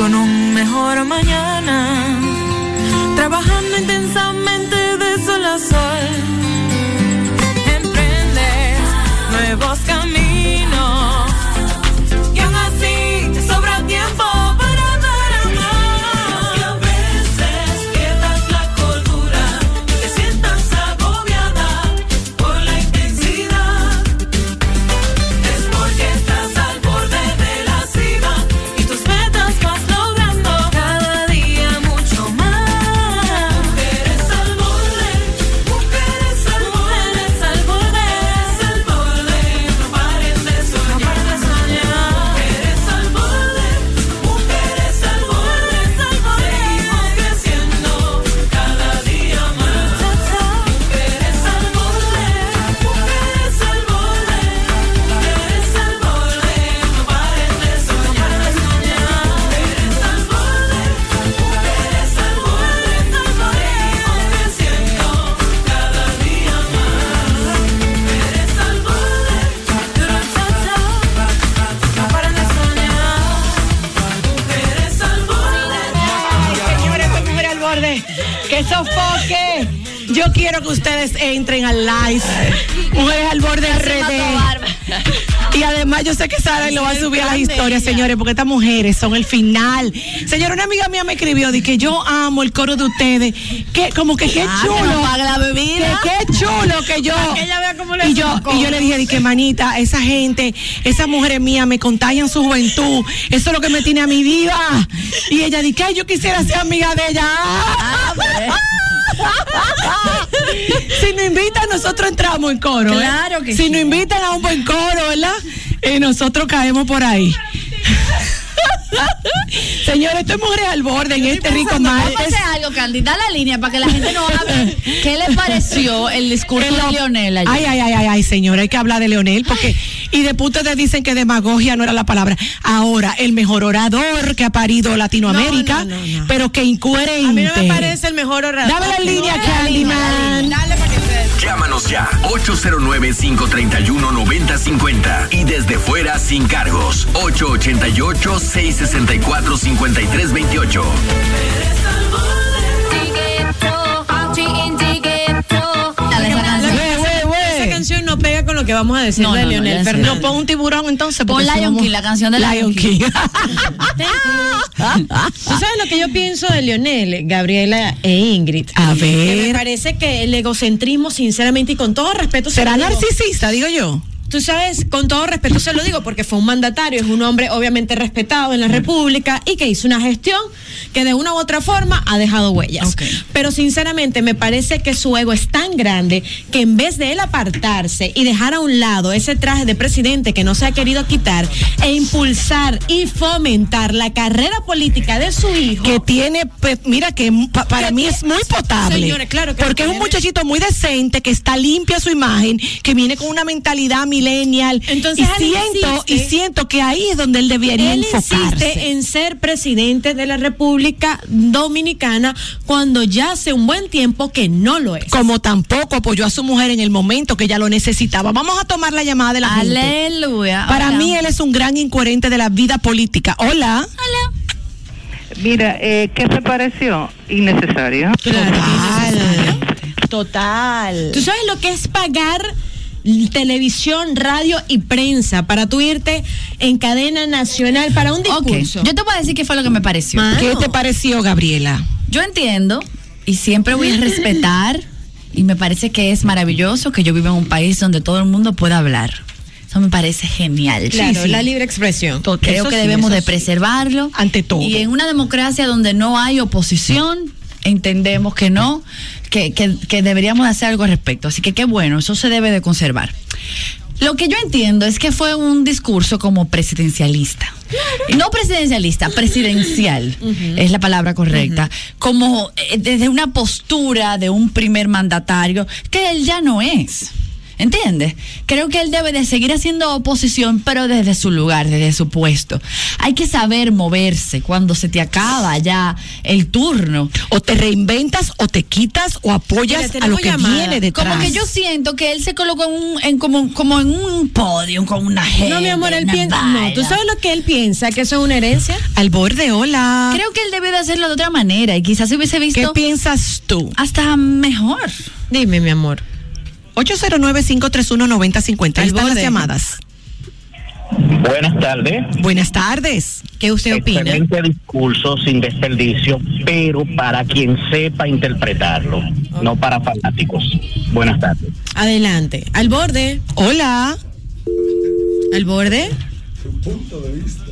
Con un mejor mañana, trabajando intensamente de sol a sol. Quiero que ustedes entren al live. Mujeres al borde RD. Y además yo sé que Sara lo va a subir a las historias, señores, porque estas mujeres son el final. Señora, una amiga mía me escribió de que yo amo el coro de ustedes. Que como que qué Ah, chulo. que no pague la bebida. Que qué chulo que yo. Para que ella vea cómo le y yo y yo le dije de que manita, esa gente, esas mujeres mías me contagian su juventud. Eso es lo que me tiene a mi viva. Y ella dice, "Ay, yo quisiera ser amiga de ella. Si nos invitan, nosotros entramos en coro. ¿eh? Claro que si sí. nos invitan a un buen coro, ¿verdad? Y nosotros caemos por ahí. Señores, esto es mujeres al borde en este rico Vamos a martes. hacer algo, Candy. Da la línea para que la gente no hable. ¿Qué le pareció el discurso de Leonel ayer? Ay, ay, ay, ay, ay, señora, hay que hablar de Leonel porque y después ustedes dicen que demagogia no era la palabra. Ahora, el mejor orador que ha parido Latinoamérica, No, no, no, no. pero que incoherente. A mí no me parece el mejor orador. Dame la línea, No, Candyman. Dale para que se... Llámanos ya 809-531-9050 y desde fuera sin cargos 888-664-5328. Canción no pega con lo que vamos a decir No, de no, Leonel. Fernández. No, pon un tiburón entonces. Pon Lion King, la canción de Lion King. ¿Tú sabes lo que yo pienso de Leonel, Gabriela e Ingrid? A Que me ver. parece que el egocentrismo, sinceramente y con todo respeto, se ¿Será narcisista, digo yo? Tú sabes, con todo respeto se lo digo porque fue un mandatario, es un hombre obviamente respetado en la República y que hizo una gestión que de una u otra forma ha dejado huellas. Pero sinceramente me parece que su ego es tan grande que en vez de él apartarse y dejar a un lado ese traje de presidente que no se ha querido quitar e impulsar y fomentar la carrera política de su hijo. que tiene, pues, mira que pa- para Que mí es muy potable. Señores, claro que porque es un muchachito muy decente, que está limpia su imagen, que viene con una mentalidad millennial. Entonces, y siento, insiste- y siento que ahí es donde él debería Él enfocarse. insiste en ser presidente de la República Dominicana cuando ya hace un buen tiempo que no lo es. Como tampoco apoyó a su mujer en el momento que ella lo necesitaba. Vamos a tomar la llamada de la gente. Aleluya. Para Hola. mí él es un gran incoherente de la vida política. Hola. Mira, eh, ¿qué te pareció? Innecesario. Total. Total. ¿Tú sabes lo que es pagar televisión, radio y prensa para tú irte en cadena nacional para un discurso? yo te voy a decir qué fue lo que me pareció. ¿Qué te pareció, Gabriela? Yo entiendo y siempre voy a respetar y me parece que es maravilloso que yo viva en un país donde todo el mundo pueda hablar. Eso me parece genial. Claro, Sí, sí. la libre expresión. Creo eso que sí, debemos de sí. preservarlo. Ante todo. Y en una democracia donde no hay oposición, entendemos que no, que, que, que deberíamos de hacer algo al respecto. Así que qué bueno, eso se debe de conservar. Lo que yo entiendo es que fue un discurso como presidencialista. No presidencialista, presidencial es la palabra correcta. Como eh, desde una postura de un primer mandatario que él ya no es. ¿Entiendes? Creo que él debe de seguir haciendo oposición, pero desde su lugar, desde su puesto. Hay que saber moverse cuando se te acaba ya el turno. O te reinventas, o te quitas, o Mira, apoyas a lo que llamada. viene detrás. Como que yo siento que él se colocó en un, en como, como en un podio, con una gente. No, mi amor, él piensa. No. ¿tú sabes lo que él piensa? ¿Que eso es una herencia? Al borde, hola. Creo que él debe de hacerlo de otra manera y quizás se hubiese ¿Qué visto piensas tú? hasta mejor. Dime, mi amor. 809-531-9050. Ahí están las borde. llamadas. Buenas tardes. Buenas tardes. ¿Qué usted opina? Excelente discurso sin desperdicio, pero para quien sepa interpretarlo, no para fanáticos. Buenas tardes. Adelante. Al borde. Hola. Al borde.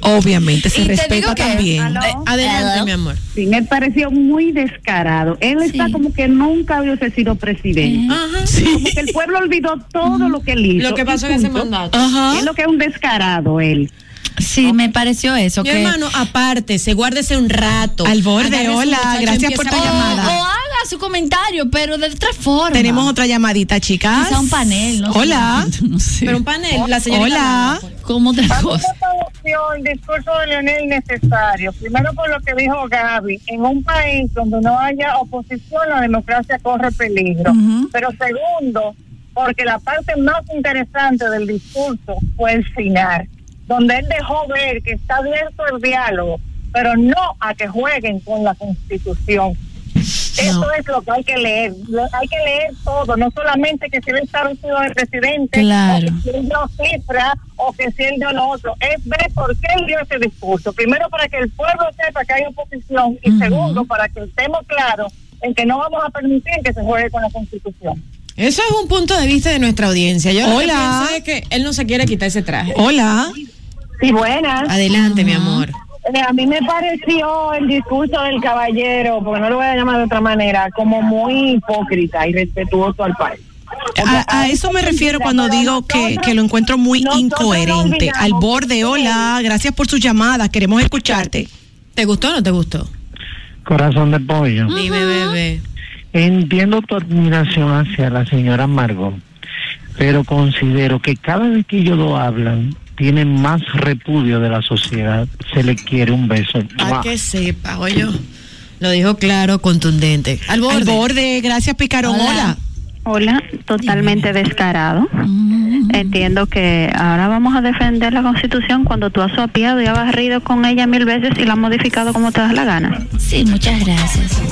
Obviamente, se Y respeta también. Aló. Eh, adelante, Hello. mi amor. Sí, me pareció muy descarado. Él está como que nunca hubiese sido presidente. Ajá. Como que el pueblo olvidó todo lo que él hizo. Lo que pasó en ese mandato. Ajá. Es lo que es un descarado él. Sí, me pareció eso. Mi que, hermano, aparte, se guárdese un rato. Al borde, hola, gracias por tu a- o, llamada. o haga su comentario, pero de otra forma. Tenemos otra llamadita, chicas. Quizá un panel, no sé. Hola. No sé. Pero un panel, la señorita. Hola. Como otra cosa. el discurso de Leonel necesario. Primero por lo que dijo Gaby, en un país donde no haya oposición la democracia corre peligro. Pero segundo, porque la parte más interesante del discurso fue el final, donde él dejó ver que está abierto el diálogo, pero no a que jueguen con la constitución. Eso es lo que hay que leer. Lo- Hay que leer todo, no solamente que si él está vestido de presidente, Claro. o que si él dio cifra, o que si él dio lo otro. Es ver por qué él dio ese discurso. Primero, para que el pueblo sepa que hay oposición, y segundo, para que estemos claros en que no vamos a permitir que se juegue con la constitución. Eso es un punto de vista de nuestra audiencia. Yo lo que Hola. pienso es que él no se quiere quitar ese traje. Hola. Sí, buenas. Adelante, mi amor. A mí me pareció el discurso del caballero, porque no lo voy a llamar de otra manera, como muy hipócrita y respetuoso al país. A, a eso me refiero cuando digo que, que lo encuentro muy incoherente. Al borde, hola. Gracias por su llamada. Queremos escucharte. ¿Te gustó o no te gustó? Corazón de pollo. Dime, bebé. Entiendo tu admiración hacia la señora Margot, pero considero que cada vez que ellos lo hablan, tienen más repudio de la sociedad. Se le quiere un beso. Para que sepa, oye. Lo dijo claro, contundente. Al borde. Al borde, gracias Picarón. Hola. Hola. Hola, totalmente descarado. Entiendo que ahora vamos a defender la Constitución cuando tú has suapiado y has barrido con ella mil veces y la has modificado como te das la gana. Sí, muchas gracias.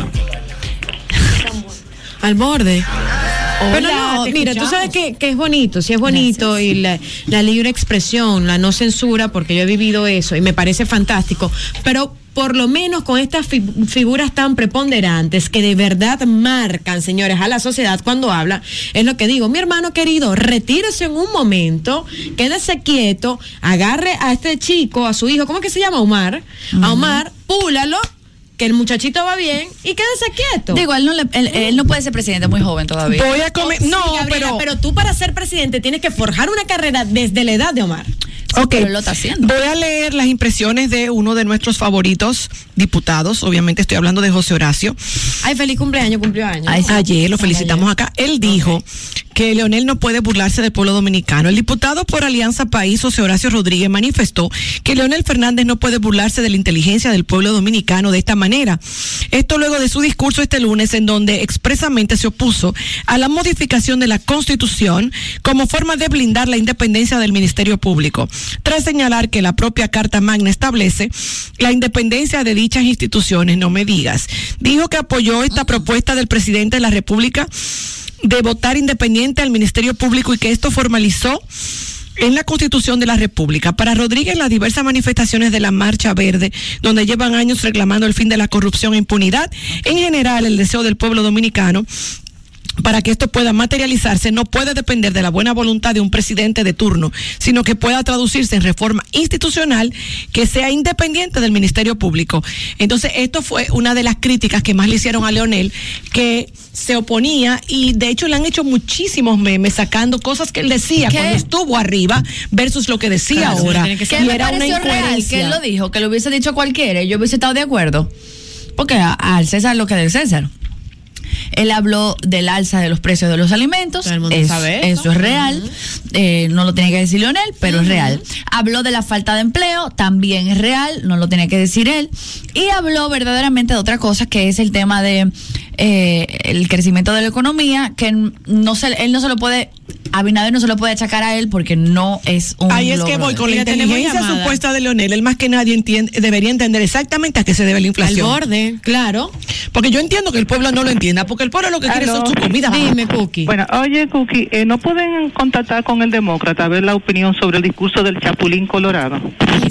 Al borde. Pero no, mira, tú sabes que, que es bonito, sí es bonito y la, la libre expresión, la no censura, porque yo he vivido eso y me parece fantástico, pero por lo menos con estas fi- figuras tan preponderantes que de verdad marcan, señores, a la sociedad cuando hablan, es lo que digo, mi hermano querido, retírese en un momento, quédese quieto, agarre a este chico, a su hijo, ¿cómo es que se llama? Omar, a Omar, púlalo, que el muchachito va bien y quédese quieto. Digo, él no, le- él, él no puede ser presidente, muy joven todavía. Voy a comer. Sí, No, Gabriela, pero. pero tú para ser presidente tienes que forjar una carrera desde la edad de Omar. Sí, Ok, pero lo está haciendo. Voy a leer las impresiones de uno de nuestros favoritos diputados. Obviamente estoy hablando de José Horacio. Ay, feliz cumpleaños, cumplió años. Ay, sí. Ayer lo felicitamos acá. Él dijo que Leonel no puede burlarse del pueblo dominicano. El diputado por Alianza País, José Horacio Rodríguez, manifestó que Leonel Fernández no puede burlarse de la inteligencia del pueblo dominicano de esta manera. Esto luego de su discurso este lunes en donde expresamente se opuso a la modificación de la Constitución como forma de blindar la independencia del Ministerio Público, tras señalar que la propia Carta Magna establece la independencia de dichas instituciones, no me digas. Dijo que apoyó esta propuesta del presidente de la República de votar independiente al Ministerio Público y que esto formalizó en la Constitución de la República. Para Rodríguez, las diversas manifestaciones de la Marcha Verde, donde llevan años reclamando el fin de la corrupción e impunidad, en general el deseo del pueblo dominicano para que esto pueda materializarse no puede depender de la buena voluntad de un presidente de turno, sino que pueda traducirse en reforma institucional que sea independiente del Ministerio Público. Entonces, esto fue una de las críticas que más le hicieron a Leonel, que se oponía y de hecho le han hecho muchísimos memes sacando cosas que él decía ¿Qué? cuando estuvo arriba versus lo que decía Claro, ahora. tiene que Que Y era una incoherencia. que él lo dijo, que lo hubiese dicho cualquiera yo hubiese estado de acuerdo. Porque al César lo que del César. Él habló del alza de los precios de los alimentos. Todo el mundo Es- sabe eso. eso. es real. Eh, no lo tiene que decir Leonel, pero es real. Habló de la falta de empleo, también es real, no lo tiene que decir él. Y habló verdaderamente de otra cosa, que es el tema de eh, el crecimiento de la economía, que no se, él no se lo puede, Abinader no se lo puede achacar a él porque no es un Ahí es que voy con la inteligencia supuesta de Leonel. Él más que nadie entiende, debería entender exactamente a qué se debe la Al inflación. borde, claro. Porque yo entiendo que el pueblo no lo entienda, porque el pueblo lo que quiere son su comida. Dime, Cookie. Bueno, oye, Cookie, eh, ¿no pueden contactar con el demócrata a ver la opinión sobre el discurso del Chapulín Colorado?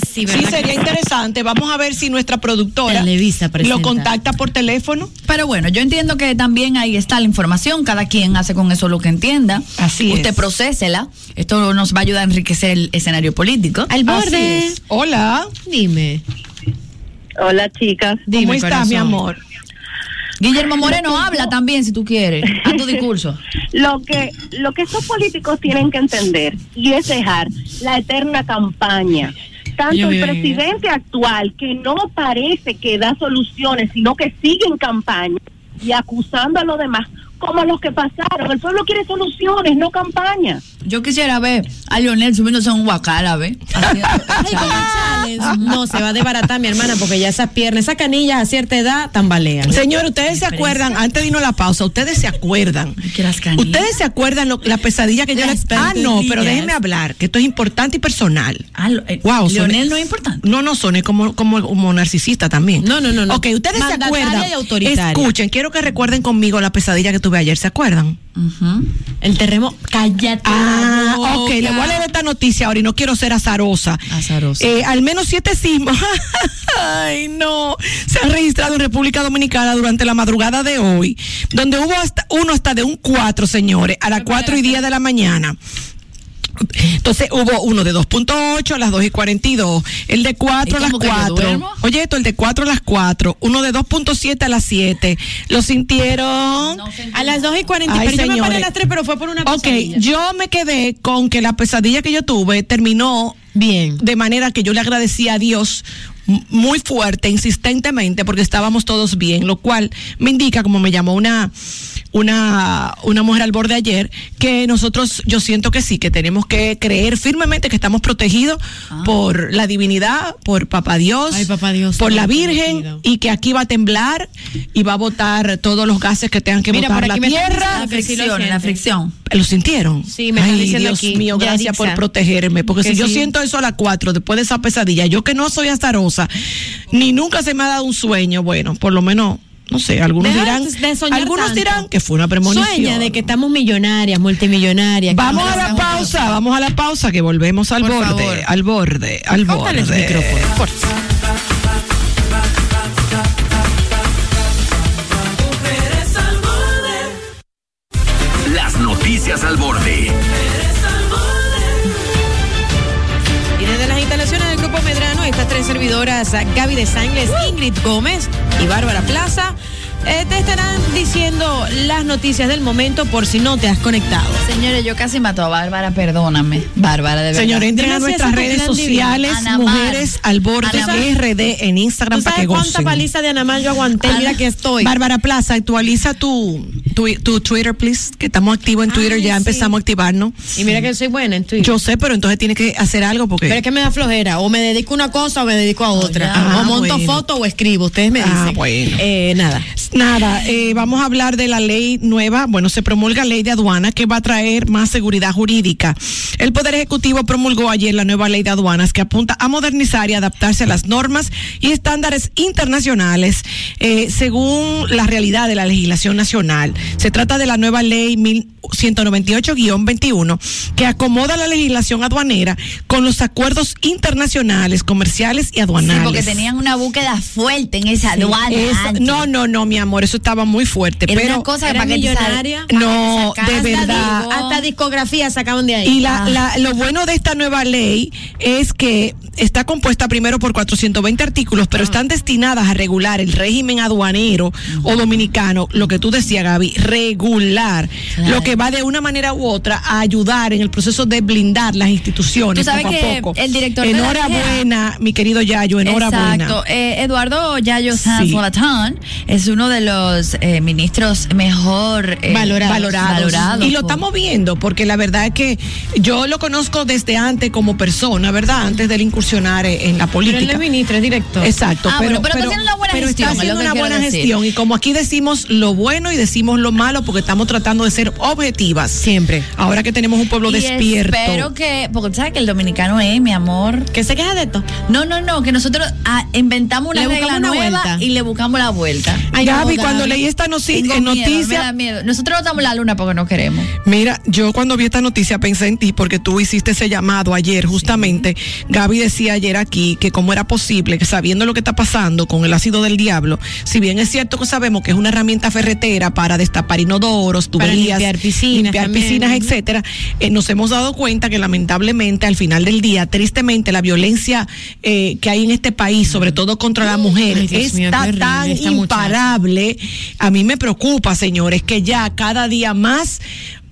Sí, Sí, ¿verdad sería interesante. Vamos a ver si nuestra productora Televisa lo contacta por teléfono. Pero bueno, yo entiendo que también ahí está la información, cada quien hace con eso lo que entienda. Así Usted es. procésela. Esto nos va a ayudar a enriquecer el escenario político. Al borde. Hola, Dime. Hola, chicas. Dime, ¿cómo estás, corazón. mi amor? Guillermo Moreno habla también si tú quieres. A tu discurso. Lo que, lo que estos políticos tienen que entender y es dejar la eterna campaña. Tanto Yo el presidente actual, que no parece que da soluciones, sino que sigue en campaña y acusando a los demás, como los que pasaron. El pueblo quiere soluciones, no campaña. Yo quisiera ver a Leonel subiéndose a un guacara, ¿ve? No, se va a desbaratar mi hermana porque ya esas piernas, esas canillas a cierta edad tambalean. Señor, ustedes se acuerdan, antes de irnos a la pausa, ustedes se acuerdan. Que las canillas. Ustedes se acuerdan lo- la pesadilla que yo les. Ah, no, pero déjenme hablar, que esto es importante y personal. Ah, lo- eh, Wow, Leonel soné- no es importante. No, no, soné como, como, como narcisista también. No, no, no, no. Ok, ustedes se acuerdan. y. Escuchen, quiero que recuerden conmigo la pesadilla que tuve ayer, ¿se acuerdan? El terremoto. Cállate. Ah, ok, le voy a leer esta noticia ahora y no quiero ser azarosa. Azarosa. Eh, al menos siete sismos, ay no, se han registrado en República Dominicana durante la madrugada de hoy, donde hubo hasta uno hasta de un 4, señores, a las 4 y 10 de la mañana. Entonces hubo uno de 2.8 a las 2 y 42, el de 4 a ¿Y las cómo que yo 4. duermo? Oye, esto, el de 4 a las 4, uno de 2.7 a las 7. ¿Lo sintieron? No. A las 2 y 40. Ay, pero yo me paré señores. a las 3, pero fue por una Ok, pesadilla. yo me quedé con que la pesadilla que yo tuve terminó Bien. de manera que yo le agradecí a Dios muy fuerte, insistentemente, porque estábamos todos bien, lo cual me indica, como me llamó una, una, una mujer al borde ayer, que nosotros, yo siento que sí, que tenemos que creer firmemente que estamos protegidos por la divinidad, por Papá Dios, Ah. Ay, Papá Dios, por la Virgen, protegido. y que aquí va a temblar y va a botar todos los gases que tengan que Mira, botar por la aquí tierra. La que sí lo fricción, la fricción. ¿Lo sintieron? Sí, me están Ay, diciendo Dios aquí, mío, gracias Yarixa. por protegerme. Porque Que si yo siento eso a las 4, después de esa pesadilla, yo que no soy azarosa, ni nunca se me ha dado un sueño, bueno, por lo menos, no sé, algunos Deja dirán, de soñar algunos tanto. dirán que fue una premonición. Sueña de que estamos millonarias, multimillonarias. Vamos a la pausa, vamos a la pausa, que volvemos al Por borde, favor. al borde, al el borde. micrófono, por Las noticias al borde. mujeres al borde. Instalaciones del Grupo Medrano, estas tres servidoras, Gaby de Sangles, Ingrid Gómez y Bárbara Plaza, eh, te estarán diciendo las noticias del momento por si no te has conectado. Señores, yo casi mato a Bárbara, perdóname. Bárbara, de verdad. Señor, entren a nuestras redes sociales, mujeres al borde Ana Mar. RD en Instagram ¿Tú para que sabes cuánta gocen. paliza de Anamar yo aguanté? Mira que estoy. Bárbara Plaza, actualiza tu, tu, tu Twitter, please, que estamos activos en Twitter, Ay, ya sí. empezamos a activarnos. Y mira que soy buena en Twitter. Yo sé, pero entonces tiene que hacer algo porque... Pero es que me da flojera. O me dedico a una cosa o me dedico a otra. ya. o monto Ah, bueno. foto o escribo. Ustedes me Ah, dicen. bueno. Eh, nada. Nada, eh, vamos a hablar de la ley nueva. Bueno, se promulga ley de aduana que va a traer más seguridad jurídica. El Poder Ejecutivo promulgó ayer la nueva ley de aduanas que apunta a modernizar y adaptarse a las normas y estándares internacionales eh, según la realidad de la legislación nacional. Se trata de la nueva ley 1198-21 que acomoda la legislación aduanera con los acuerdos internacionales, comerciales y Sí, aduanales. porque tenían una búsqueda fuerte en esa aduana. Eso- no, no, no, mi amor, eso estaba muy fuerte. Era pero una cosa Era para que no, de verdad. algo. Hasta discografía sacaban de ahí. Y la, Ah. la- lo bueno de esta nueva ley es que está compuesta primero por 420 artículos, pero están destinadas a regular el régimen aduanero o dominicano, lo que tú decías, Gaby, regular, Claro. lo que va de una manera u otra a ayudar en el proceso de blindar las instituciones Tú sabes poco a que poco. el director de la Enhorabuena, mi querido Yayo, enhorabuena. Exacto. Eh, Eduardo Yayo Sanz Sí. Es uno de los eh, ministros mejor eh, Valorados. valorados. valorados Y lo por- estamos viendo, porque la verdad es que yo lo conozco desde antes como persona, ¿verdad? Antes de él incursionar en en la Pero él política. es ministro, es director. Exacto, Ah, pero, bueno, pero está haciendo una buena pero gestión, está haciendo que una buena decir. gestión y como aquí decimos lo bueno y decimos lo malo porque estamos tratando de ser objetivas. Siempre. Ahora que tenemos un pueblo Y despierto. espero que, porque tú sabes que el dominicano es, mi amor. ¿Qué se queja de esto? No, no, no, que nosotros ah, inventamos una Le regla una nueva vuelta. y le buscamos la vuelta. Ay, Gaby, cuando leí esta eh, me noticia, da miedo. Nosotros no damos la luna porque no queremos. Mira, yo cuando vi esta noticia pensé en ti porque tú hiciste ese llamado ayer, justamente. Gaby decía ayer aquí que cómo era posible que sabiendo lo que está pasando con el ácido del diablo, si bien es cierto que sabemos que es una herramienta ferretera para destapar inodoros, tuberías, limpiar piscinas limpiar piscinas, etcétera, eh, nos hemos dado cuenta que lamentablemente al final del día, tristemente, la violencia eh, que hay en este país, sobre todo contra la mujer, Ay, Dios mío, está tan esta A mí me preocupa, señores, que ya cada día más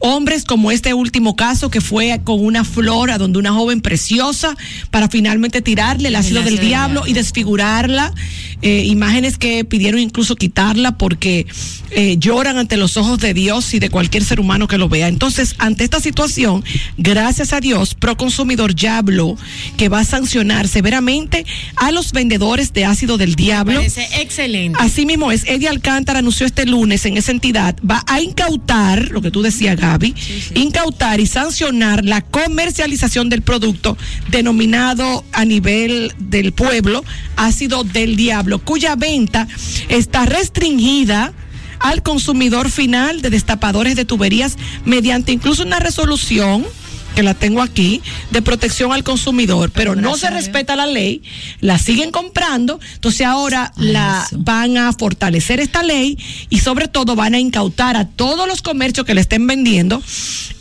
hombres como este último caso que fue con una flora donde una joven preciosa para finalmente tirarle el ácido del diablo y desfigurarla, eh, imágenes que pidieron incluso quitarla porque eh, lloran ante los ojos de Dios y de cualquier ser humano que lo vea. Entonces, ante esta situación, gracias a Dios, Proconsumidor ya habló que va a sancionar severamente a los vendedores de ácido del diablo. Parece excelente. Así mismo es, Eddie Alcántara anunció este lunes en esa entidad, va a incautar, lo que tú decías Gaby, incautar y sancionar la comercialización del producto denominado a nivel del pueblo ácido del diablo, cuya venta está restringida al consumidor final de destapadores de tuberías mediante incluso una resolución que la tengo aquí, de protección al consumidor, pero no se respeta la ley, la siguen comprando, entonces ahora la van a fortalecer esta ley y sobre todo van a incautar a todos los comercios que le estén vendiendo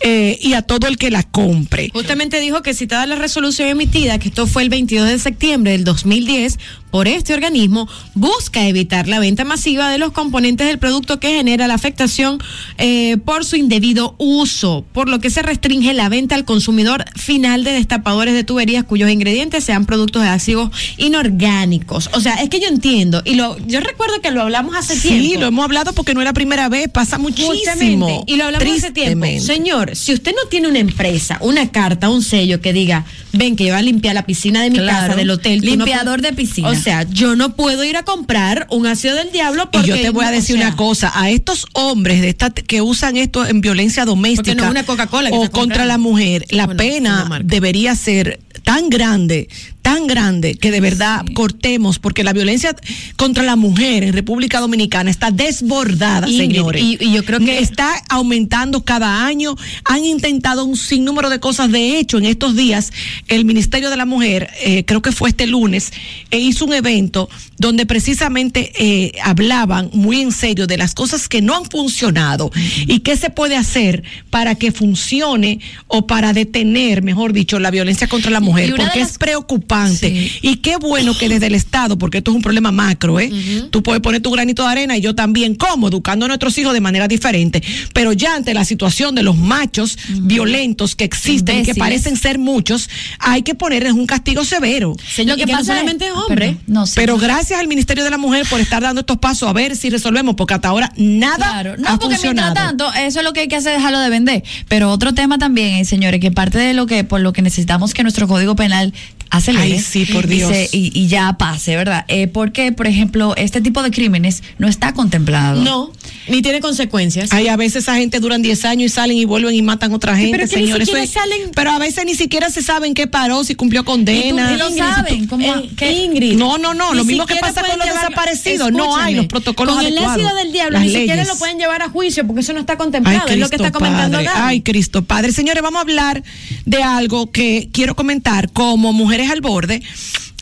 eh, y a todo el que la compre. Justamente dijo que citada la resolución emitida, que esto fue el 22 de septiembre del 2010, por este organismo, busca evitar la venta masiva de los componentes del producto que genera la afectación eh, por su indebido uso, por lo que se restringe la venta al consumidor final de destapadores de tuberías cuyos ingredientes sean productos de ácidos inorgánicos. O sea, es que yo entiendo, y lo, yo recuerdo que lo hablamos hace tiempo. Sí, lo hemos hablado porque no es la primera vez, pasa muchísimo. Justamente, Y lo hablamos hace tiempo. Señor, si usted no tiene una empresa, una carta, un sello que diga, ven que yo voy a limpiar la piscina de mi Claro. casa, del hotel. no Limpiador de piscina. O sea, yo no puedo ir a comprar un ácido del diablo porque y yo te voy a decir o sea, una cosa, a estos hombres de esta, que usan esto en violencia doméstica no es una o contra la mujer, la Bueno, pena debería ser tan grande, tan grande que de verdad cortemos porque la violencia contra la mujer en República Dominicana está desbordada, señores. y- y yo creo que- está aumentando cada año. Han intentado un sinnúmero de cosas. De hecho, en estos días el Ministerio de la Mujer, eh, creo que fue este lunes, eh, hizo un evento donde precisamente eh, hablaban muy en serio de las cosas que no han funcionado y qué se puede hacer para que funcione o para detener, mejor dicho, la violencia contra la mujer, porque las- es preocupante. Sí. Y qué bueno que desde el Estado, porque esto es un problema macro, ¿eh? Tú puedes poner tu granito de arena y yo también, como educando a nuestros hijos de manera diferente. Pero ya ante la situación de los machos violentos que existen que parecen ser muchos, hay que ponerles un castigo severo. Señor, Lo que que no pasa es- solamente es Ah, hombre. perdón. No. Pero gracias al Ministerio de la Mujer por estar dando estos pasos a ver si resolvemos, porque hasta ahora nada Claro, no, ha porque funcionado. mientras tanto, eso es lo que hay que hacer, dejarlo de vender. Pero otro tema también, eh, señores, que parte de lo que, por lo que necesitamos que nuestro código penal acelere Ay, sí, por y Dios. se- Y, y ya pase, ¿verdad? Eh, porque, por ejemplo, este tipo de crímenes no está contemplado. No, ni tiene consecuencias. Ay, a veces esa gente duran 10 años y salen y vuelven y matan a otra gente, pero que ni señores. siquiera Eso es- salen- Pero a veces ni siquiera se saben qué paró, si cumplió condena. Y lo saben, como Eh, que- Ingrid, No, no, no, lo mismo que siquiera pasa con los llevar- desaparecidos, no hay los protocolos Con el adecuados, ácido del diablo, las ni siquiera leyes. lo pueden llevar a juicio porque eso no está Ay, contemplado, es lo que Cristo está comentando Padre, Gaby. ay, Cristo Padre. Señores, vamos a hablar de algo que quiero comentar como mujeres al borde.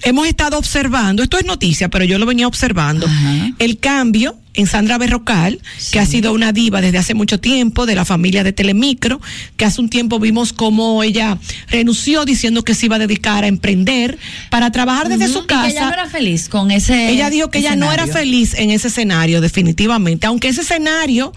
Hemos estado observando, esto es noticia, pero yo lo venía observando, Ajá. el cambio en Sandra Berrocal, que ha sido una diva desde hace mucho tiempo, de la familia de Telemicro, que hace un tiempo vimos cómo ella renunció diciendo que se iba a dedicar a emprender para trabajar desde su y que casa. ella no era feliz con ese. Ella dijo que ella no era escenario. feliz en ese escenario, definitivamente. Aunque ese escenario,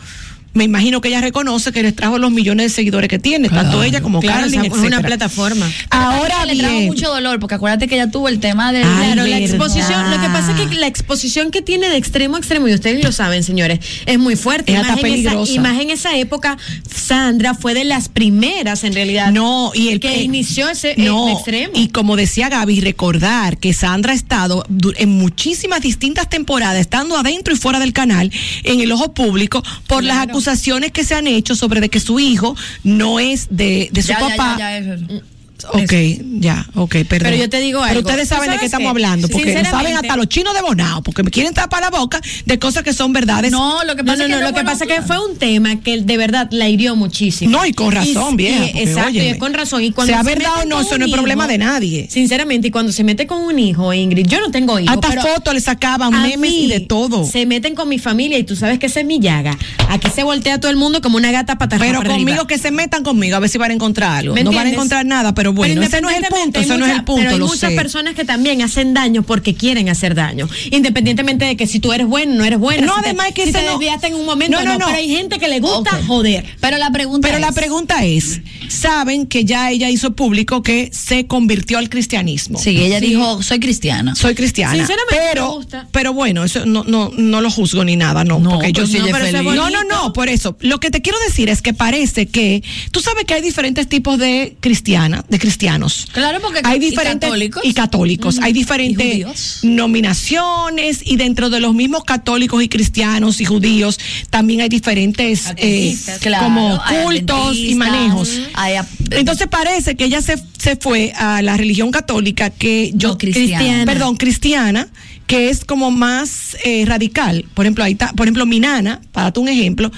me imagino que ella reconoce que les trajo los millones de seguidores que tiene, tanto ella como Claro, Carolyn, es una plataforma. Ahora le trajo mucho dolor, porque acuérdate que ella tuvo el tema del. Ay, Claro, la exposición, lo que pasa es que la exposición que tiene de extremo a extremo, y ustedes lo saben, señores, es muy fuerte. Es hasta en esa- peligrosa. y más en esa época, Sandra fue de las primeras, en realidad, no, y el que eh, inició ese no, extremo. Y como decía Gaby, recordar que Sandra ha estado en muchísimas distintas temporadas, estando adentro y fuera del canal, en el ojo público, por las acusaciones que se han hecho sobre de que su hijo no es de, de su Ya, papá. ya, ya, eso. Ok, ya, ok, perdón. Pero yo te digo Pero algo, ustedes ¿tú saben de qué estamos qué? hablando, porque lo saben hasta los chinos de Bonao, porque me quieren tapar la boca de cosas que son verdades. No, lo que pasa no, es no, que lo no, que bueno, pasa es que fue un tema que de verdad la hirió muchísimo. No, y con razón, porque, exacto, y es con razón. Y cuando sea se verdad o no, eso no es problema de nadie. Sinceramente, y cuando se mete con un hijo, Ingrid, yo no tengo hijos. Hasta pero fotos le sacaban, memes y de todo. Se meten con mi familia y tú sabes que esa es mi llaga. Aquí se voltea todo el mundo como una gata patas Pero para conmigo arriba. que se metan conmigo a ver si van a encontrar algo. ¿Me No van a encontrar nada, pero bueno, Pero ese no es el punto, hay no es el punto, Pero hay lo muchas sé. personas que también hacen daño porque quieren hacer daño. Independientemente de que si tú eres bueno, no eres bueno. No, si te- además es que si te no- desviaste en un momento, No, no, no. Pero hay gente que le gusta joder. Pero la pregunta Pero la pregunta es, saben que ya ella hizo público que se convirtió al cristianismo. Sí, ella dijo, soy cristiana. Soy cristiana. Sinceramente, pero, me gusta. pero bueno, eso no, no, no lo juzgo ni nada, no. No, porque yo pero si no, ella es pero eso es feliz. no, no, no, por eso. Lo que te quiero decir es que parece que tú sabes que hay diferentes tipos de cristiana, de cristianos. Claro, porque hay y diferentes católicos. y católicos, hay Y diferentes nominaciones y dentro de los mismos católicos y cristianos y judíos también hay diferentes eh, Claro, como cultos y manejos. hay Entonces parece que ella se, se fue a la religión católica que yo No, cristiana. perdón, cristiana, que es como más eh, radical. Por ejemplo, ahí está, por ejemplo, mi nana, para darte un ejemplo,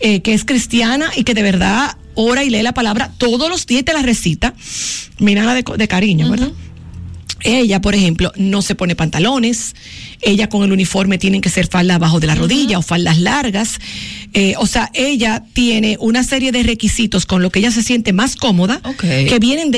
eh, que es cristiana y que de verdad ora y lee la palabra todos los días te la recita. Mi nana de, de cariño, ¿verdad? Ella, por ejemplo, no se pone pantalones. Ella con el uniforme tienen que ser faldas abajo de la rodilla o faldas largas. Eh, o sea, ella tiene una serie de requisitos con lo que ella se siente más cómoda que vienen de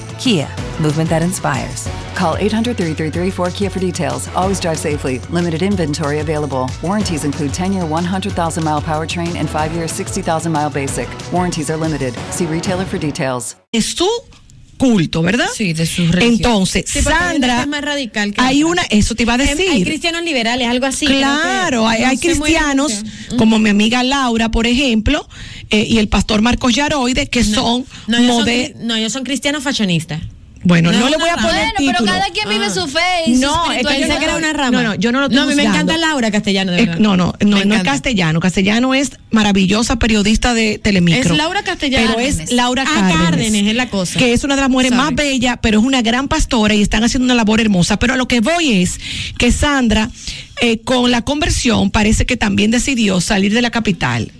Kia, movement that inspires. Call 800 333 4KIA for details. Always drive safely. Limited inventory available. Warranties include 10 year 100,000 mile powertrain and 5 year 60,000 mile basic. Warranties are limited. See retailer for details. de su culto, ¿verdad? Sí, de su religión. Entonces, Sí, porque hay una Sandra, es radical que hay una, eso te iba a Hay- decir. Hay cristianos liberales, algo así. Claro, hay, no hay cristianos, como mi amiga Laura, por ejemplo, eh, y el pastor Marcos Yaroide, que son No, ellos son, mode- cri- no, ellos son cristianos fashionistas. Bueno, no, No, le voy a poner Bueno, pero cada quien vive su fe y No, su es que espiritualidad. Pensé que era una rama. No, no, yo no lo estoy No, a mí me encanta Laura Castellano, de Eh, verdad. no, no, no, Me no es castellano. Castellano es maravillosa periodista de Telemicro. Es Laura Castellano. Pero es Laura Ah. Cárdenas es la cosa. Que es una de las mujeres Sorry. más bellas, pero es una gran pastora y están haciendo una labor hermosa. Pero a lo que voy es que Sandra, eh, con la conversión, parece que también decidió salir de la capital.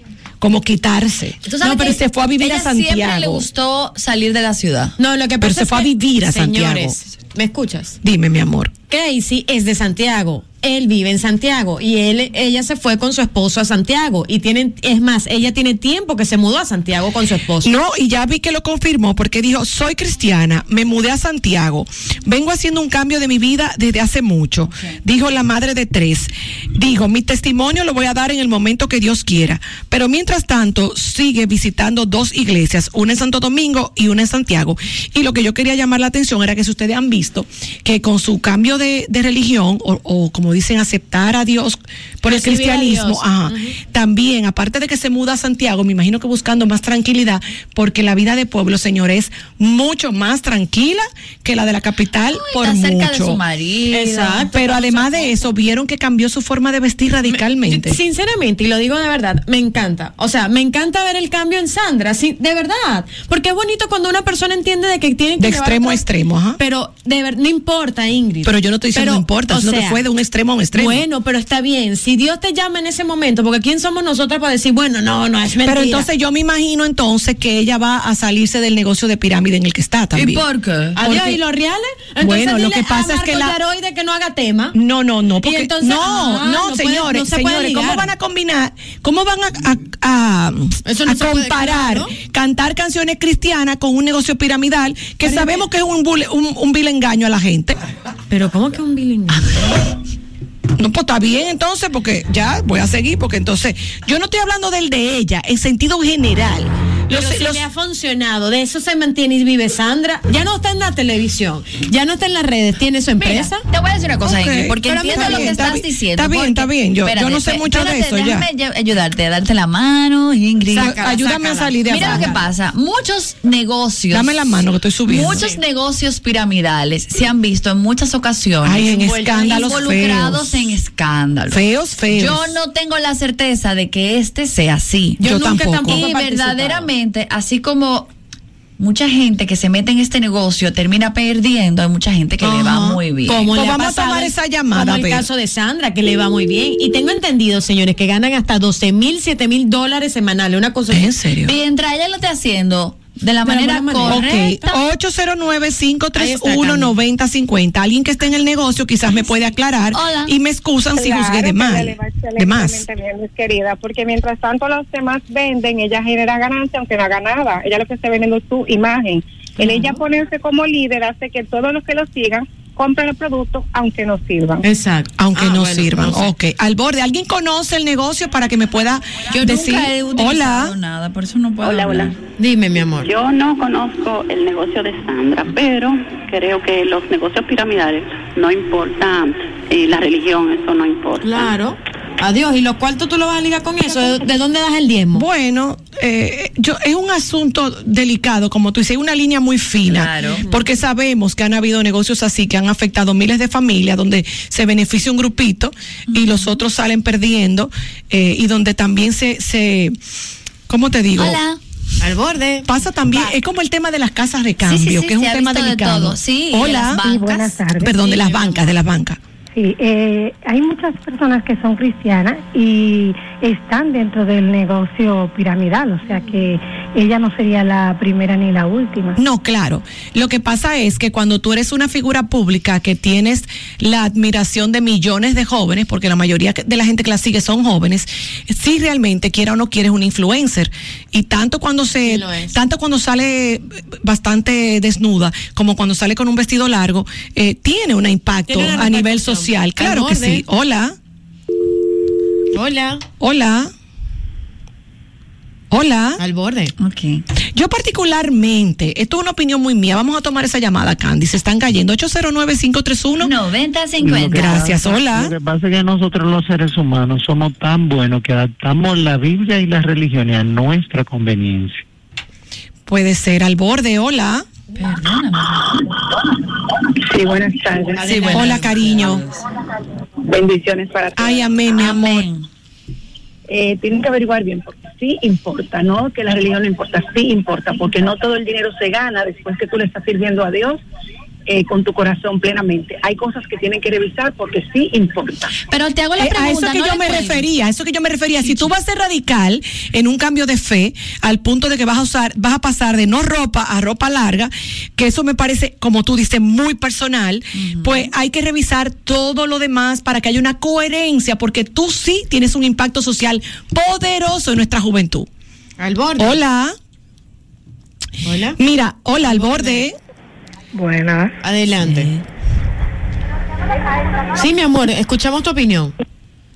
Como quitarse. No, pero se fue a vivir ella a Santiago. Siempre le gustó salir de la ciudad. No, lo que Pero pasa se es fue a que- vivir a Santiago. ¿Me escuchas? Dime, mi amor. Casey es de Santiago. Él vive en Santiago y él, ella se fue con su esposo a Santiago y tienen, es más, ella tiene tiempo que se mudó a Santiago con su esposo. No, y ya vi que lo confirmó porque dijo, soy cristiana, me mudé a Santiago, vengo haciendo un cambio de mi vida desde hace mucho, dijo la madre de tres. Dijo, mi testimonio lo voy a dar en el momento que Dios quiera, pero mientras tanto sigue visitando dos iglesias, una en Santo Domingo y una en Santiago. Y lo que yo quería llamar la atención era que si ustedes han visto que con su cambio de, de religión, o, o como dicen, aceptar a Dios por el Recibir cristianismo, ajá, también, aparte de que se muda a Santiago, me imagino que buscando más tranquilidad, porque la vida de pueblo, señor, es mucho más tranquila que la de la capital por está cerca mucho. de su marido. Exacto. Pero además de eso, vieron que cambió su forma de vestir radicalmente. Sinceramente, y lo digo de verdad, me encanta. O sea, me encanta ver el cambio en Sandra, sí, de verdad. Porque es bonito cuando una persona entiende de que tiene que De extremo a extremo, ajá. Pero de ver, no importa, Ingrid. Pero yo no estoy diciendo Pero, no importa, o sea, fue de un extremo a un extremo. Bueno, pero está bien. Si Dios te llama en ese momento, porque ¿quién somos nosotras para decir, bueno, no, no, es mentira? Pero entonces yo me imagino entonces que ella va a salirse del negocio de pirámide en el que está también. Adiós, Porque- ¿y los reales? Entonces Bueno, lo que pasa a es que la- Yaroide que no haga tema. No, no, no, porque entonces, no, ah, no, no señores, no se señores, ¿cómo van a combinar, cómo van a, a- a- Eso no a puede, comparar cantar canciones cristianas con un negocio piramidal que sabemos que es un, un, un engaño a la gente? Pero ¿cómo que un vil engaño? No, pues está bien entonces, porque ya voy a seguir, porque entonces yo no estoy hablando del de ella, en sentido general. Pero Los- si los- le ha funcionado, de eso se mantiene y vive Sandra. Ya no está en la televisión, ya no está en las redes, tiene su empresa. te voy a decir una cosa, Ingrid, porque pero entiendo lo que está estás bien, diciendo. está bien, porque- está bien, yo- yo no sé mucho de eso, ya. Déjame lle- ayudarte, darte la mano, Ingrid. Sácala, Ayúdame a salir de Mira lo que pasa, muchos negocios. Dame la mano que estoy subiendo. Muchos negocios piramidales se han visto en muchas ocasiones. Ay, en envueltos- escándalos Involucrados feos. en escándalos. Feos, feos. Yo no tengo la certeza de que este sea así. Yo Yo nunca tampoco. tampoco Y he así como mucha gente que se mete en este negocio termina perdiendo, hay mucha gente que le va muy bien. Como Pues le ha vamos a tomar esa llamada, Como el caso de Sandra, que le va muy bien. Y tengo entendido, señores, que ganan hasta 12 mil, 7 mil dólares semanales. Una cosa ¿En serio? Mientras ella lo esté haciendo de la De la manera buena manera. correcta. Ok, 809-531-9050. Alguien que esté en el negocio quizás me puede aclarar Hola. y me excusan si juzgué de mal. De más. bien, mis querida, porque mientras tanto los demás venden, ella genera ganancia aunque no haga nada. Ella lo que está vendiendo es su imagen. El ella ponerse como líder hace que todos los que lo sigan compren el producto aunque no sirvan. Exacto. Aunque Ah, no bueno, sirvan. no sé. Ok, al borde. ¿Alguien conoce el negocio para que me pueda Yo decir? nunca he utilizado Hola. nada, por eso no puedo Hola, hablar. hola. Dime, mi amor. Yo no conozco el negocio de Sandra, pero creo que los negocios piramidales no importa eh, la religión, eso no importa. Claro. Adiós. ¿Y los cuartos tú lo vas a ligar con eso? ¿De, de dónde das el diezmo? Bueno, eh, yo, es un asunto delicado, como tú dices, una línea muy fina, Claro. porque sabemos que han habido negocios así que han afectado miles de familias, donde se beneficia un grupito y los otros salen perdiendo, eh, y donde también se, se, ¿cómo te digo? Hola. Al borde. Pasa también, es como el tema de las casas de cambio, Sí, sí, sí, que es un tema visto de delicado. todo. Sí, y de Hola. las bancas. Sí, buenas tardes. Perdón, de las bancas, de las bancas. Sí, eh, hay muchas personas que son cristianas y están dentro del negocio piramidal, o sea que ella no sería la primera ni la última. No, claro. Lo que pasa es que cuando tú eres una figura pública que tienes la admiración de millones de jóvenes, porque la mayoría de la gente que la sigue son jóvenes, si realmente quiera o no quiere es un influencer. Y tanto cuando se, Sí tanto cuando sale bastante desnuda, como cuando sale con un vestido largo, eh, tiene un impacto Tiene a nivel repercusión. Social. Claro que sí. Hola. Hola. Hola. Hola. Al borde. Ok. Yo particularmente, esto es una opinión muy mía, vamos a tomar esa llamada, Candy, se están cayendo. 809-531. 90-50. Gracias, hola. Lo que pasa es que nosotros los seres humanos somos tan buenos que adaptamos la Biblia y las religiones a nuestra conveniencia. Puede ser al borde, hola. Sí, buenas tardes. Sí. Hola, cariño. Bendiciones para todos. Ay, amén, mi amor. Eh, tienen que averiguar bien, porque sí importa, ¿no? Que la religión no importa, sí importa, porque no todo el dinero se gana después que tú le estás sirviendo a Dios eh, con tu corazón plenamente. Hay cosas que tienen que revisar porque sí importa. Pero te hago la Eh, pregunta. a eso que no yo me refería, a eso que yo me refería. Si tú vas a ser radical en un cambio de fe, al punto de que vas a usar, vas a pasar de no ropa a ropa larga, que eso me parece, como tú dices, muy personal, pues hay que revisar todo lo demás para que haya una coherencia, porque tú sí tienes un impacto social poderoso en nuestra juventud. Al borde. Hola. Hola. Mira, hola al borde. Buenas. Adelante. Sí, mi amor, escuchamos tu opinión.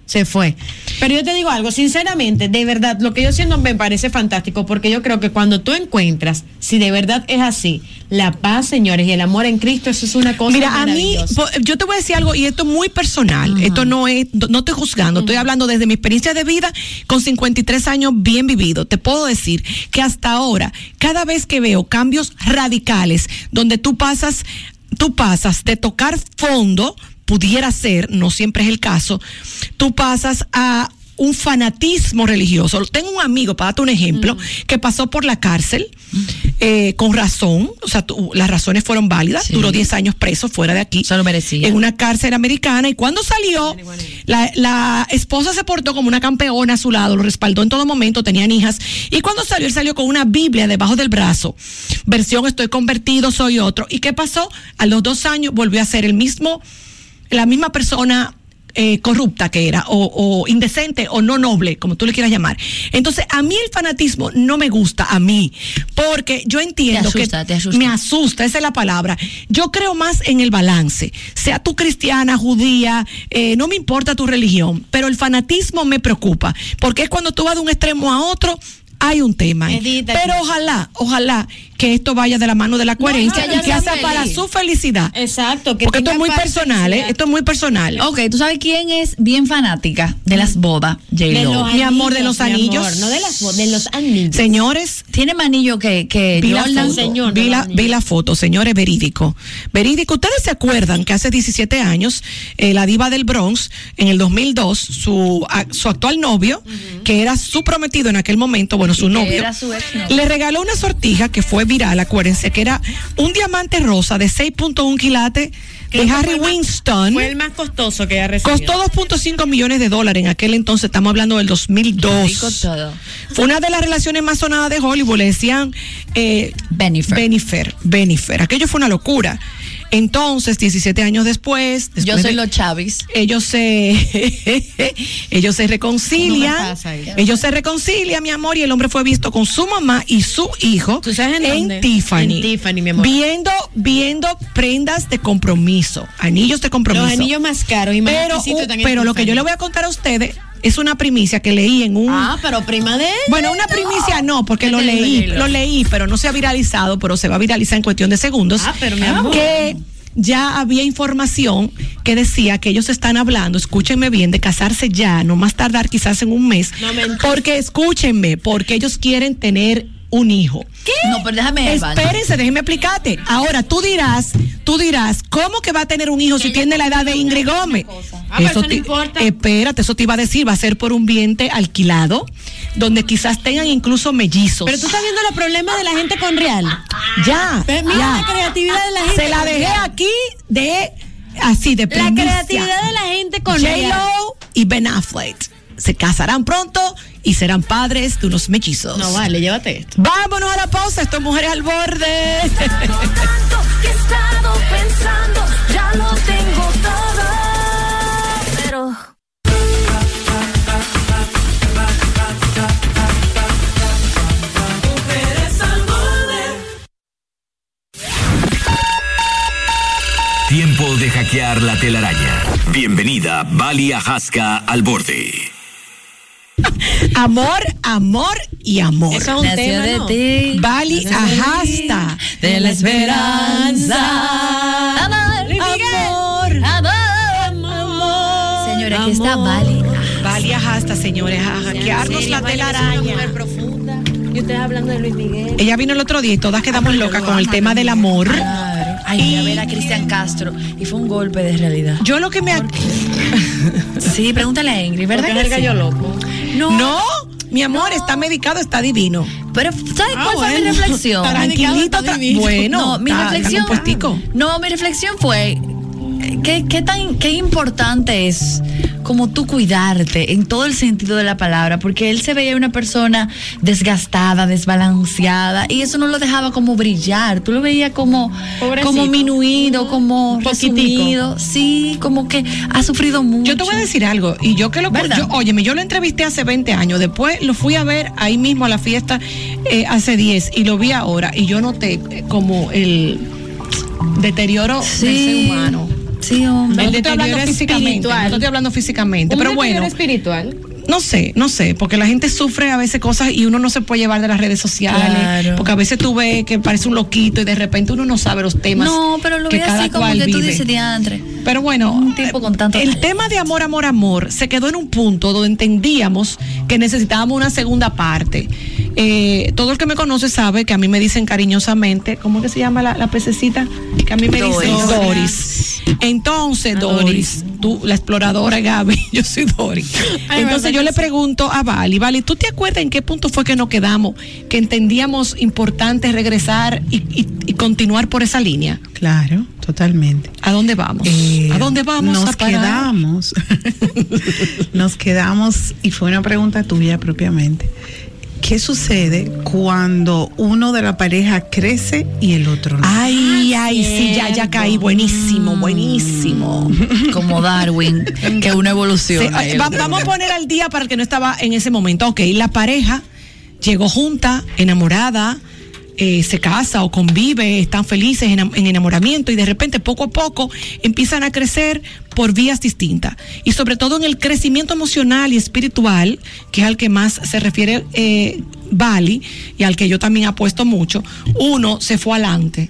Se fue. Pero yo te digo algo, sinceramente, de verdad, lo que yo siento me parece fantástico porque yo creo que cuando tú encuentras, si de verdad es así, la paz, señores, y el amor en Cristo, eso es una cosa Mira, a mí, yo te voy a decir algo y esto es muy personal. Esto no es, no estoy juzgando, estoy hablando desde mi experiencia de vida con 53 años bien vivido. Te puedo decir que hasta ahora, cada vez que veo cambios radicales donde tú pasas, tú pasas de tocar fondo, pudiera ser, no siempre es el caso, tú pasas a un fanatismo religioso. Tengo un amigo, para darte un ejemplo, que pasó por la cárcel eh, con razón, o sea, tu- las razones fueron válidas, Sí. duró 10 años preso fuera de aquí, Se lo merecía. en una cárcel americana, y cuando salió, la, la esposa se portó como una campeona a su lado, lo respaldó en todo momento, tenían hijas, y cuando salió, él salió con una Biblia debajo del brazo, versión estoy convertido, soy otro. ¿Y qué pasó? A los dos años volvió a ser el mismo, la misma persona eh, corrupta que era, o, o indecente, o no noble, como tú le quieras llamar. Entonces, a mí el fanatismo no me gusta, a mí, porque yo entiendo Te asusta, que te asusta. me asusta, esa es la palabra. Yo creo más en el balance, sea tú cristiana, judía, eh, no me importa tu religión, pero el fanatismo me preocupa, porque es cuando tú vas de un extremo a otro. Hay un tema. Edita, pero ojalá, ojalá que esto vaya de la mano de la coherencia y que sea para su felicidad. Exacto, que Porque esto es muy personal, ¿eh? Esto es muy personal. Ok, ¿tú sabes quién es bien fanática de las bodas? De J-Lo. los Mi amor, de los mi amor, anillos. no de las bo- de los anillos. Señores, Tiene más anillo que, que vi la, Jordan. foto, señor, vi, de la, anillos. vi la foto, señores, verídico. Verídico. ¿Ustedes se acuerdan que hace 17 años eh, la diva del Bronx, en el 2002, su, a- su actual novio, que era su prometido en aquel momento, bueno, su novio, era su exnovio. le regaló una sortija que fue viral, acuérdense, que era un diamante rosa de 6.1 quilates de Harry fue el más- Winston. Fue el más costoso que ella recibió. Costó 2.5 millones de dólares en aquel entonces, estamos hablando del 2002. Rico todo. Fue una de las relaciones más sonadas de Hollywood, le decían eh, Bennifer. Bennifer, Bennifer. Aquello fue una locura. Entonces, 17 años después, Yo soy de- los Chavis. ellos se ellos se No reconcilian, pasa ellos se reconcilian, mi amor, y el hombre fue visto con su mamá y su hijo ¿Tú sabes en dónde? Tiffany, En Tiffany, mi amor. viendo viendo prendas de compromiso, anillos de compromiso. Los anillos más caros y más pero en pero lo que yo le voy a contar a ustedes es una primicia que leí en un Ah, pero prima de él. bueno, una primicia no, porque ¿Qué lo leí, lo leí, pero no se ha viralizado, pero se va a viralizar en cuestión de segundos. Ah, pero mi amor. Que ya había información que decía que ellos están hablando, escúchenme bien, de casarse ya, no más tardar quizás en un mes. No, porque escúchenme, porque ellos quieren tener un hijo. No, pero déjame. Espérense, déjenme explicarte. Ahora, tú dirás, tú dirás, ¿cómo que va a tener un hijo si tiene la edad de Ingrid Gómez? Ah, pero eso no te- importa. Espérate, eso te iba a decir, va a ser por un vientre alquilado, donde quizás tengan incluso mellizos. Pero tú estás viendo los problemas de la gente con real. ya, Ve, mira ya. la creatividad de la gente Se la dejé real. aquí de, así, de La primicia. creatividad de la gente con real. J-Lo y Ben Affleck se casarán pronto y serán padres de unos mellizos. No vale, llévate esto. Vámonos a la pausa, esto es Mujeres al Borde. Tanto que he estado pensando, ya lo tengo todo. Pero Mujeres al borde. Tiempo de hackear la telaraña. Bienvenida, Bali Ajasca al borde. Amor, amor y amor. Eso es un Nació tema, de ¿no? ti. Bali Ajasta. De la esperanza. Amor, Miguel. amor, amor. Señora, aquí está Amor. Bali. Bali Ajasta, señores, a hackearnos la telaraña. profunda. Y ustedes hablando de Luis Miguel. Ella vino el otro día y todas quedamos locas con el tema del amor. Ay, fui a ver a Cristian Castro y fue un golpe de realidad. Yo lo que me... Sí, pregúntale a Ingrid, ¿verdad? Porque es que el sí? loco. No, No, mi amor, está medicado, está divino. pero ¿sabes Ah, cuál fue mi reflexión? Tranquilito, está divino. bueno, no, mi está- reflexión. No, mi reflexión fue qué, qué tan qué importante es como tú cuidarte en todo el sentido de la palabra, porque él se veía una persona desgastada, desbalanceada y eso no lo dejaba como brillar. Tú lo veías como Pobrecito. como minuido, como poquitico. sí, como que ha sufrido mucho. Yo te voy a decir algo, y yo que lo yo, óyeme, yo lo entrevisté hace 20 años, después lo fui a ver ahí mismo a la fiesta eh, hace 10 y lo vi ahora y yo noté eh, como el deterioro del ser humano. Sí, hombre. El No estoy hablando deterioro físicamente, espiritual. no te estoy hablando físicamente, Un pero bueno. espiritual. No sé, no sé, porque la gente sufre a veces cosas y uno no se puede llevar de las redes sociales, Claro. porque a veces tú ves que parece un loquito y de repente uno no sabe los temas. No, pero lo que cada así como que tú vive. dices, diantre. Pero bueno, Un tipo con tanto el tema de amor, amor, amor se quedó en un punto donde entendíamos que necesitábamos una segunda parte. Eh, todo el que me conoce sabe que a mí me dicen cariñosamente, ¿cómo es que se llama la, la pececita? Que a mí me dicen Doris. Doris. Entonces, Ah, Doris, tú, la exploradora Gaby, yo soy Doris. Ay, Entonces yo le pregunto a Vali, Vali, ¿tú te acuerdas en qué punto fue que nos quedamos? Que entendíamos importante regresar y, y- y continuar por esa línea. Claro, totalmente. ¿A dónde vamos? Eh, ¿A dónde vamos? Nos a parar? quedamos, nos quedamos, y fue una pregunta tuya propiamente. ¿Qué sucede cuando uno de la pareja crece y el otro no? Ay, ay, sí, ya, ya caí. Buenísimo, buenísimo. Como Darwin, que una evolución. Sí, ay, va- vamos a poner al día para el que no estaba en ese momento. Ok, la pareja llegó junta, enamorada, eh, se casa o convive, están felices en, en enamoramiento y de repente poco a poco empiezan a crecer por vías distintas. Y sobre todo en el crecimiento emocional y espiritual, que es al que más se refiere eh, Bali y al que yo también apuesto mucho, uno se fue adelante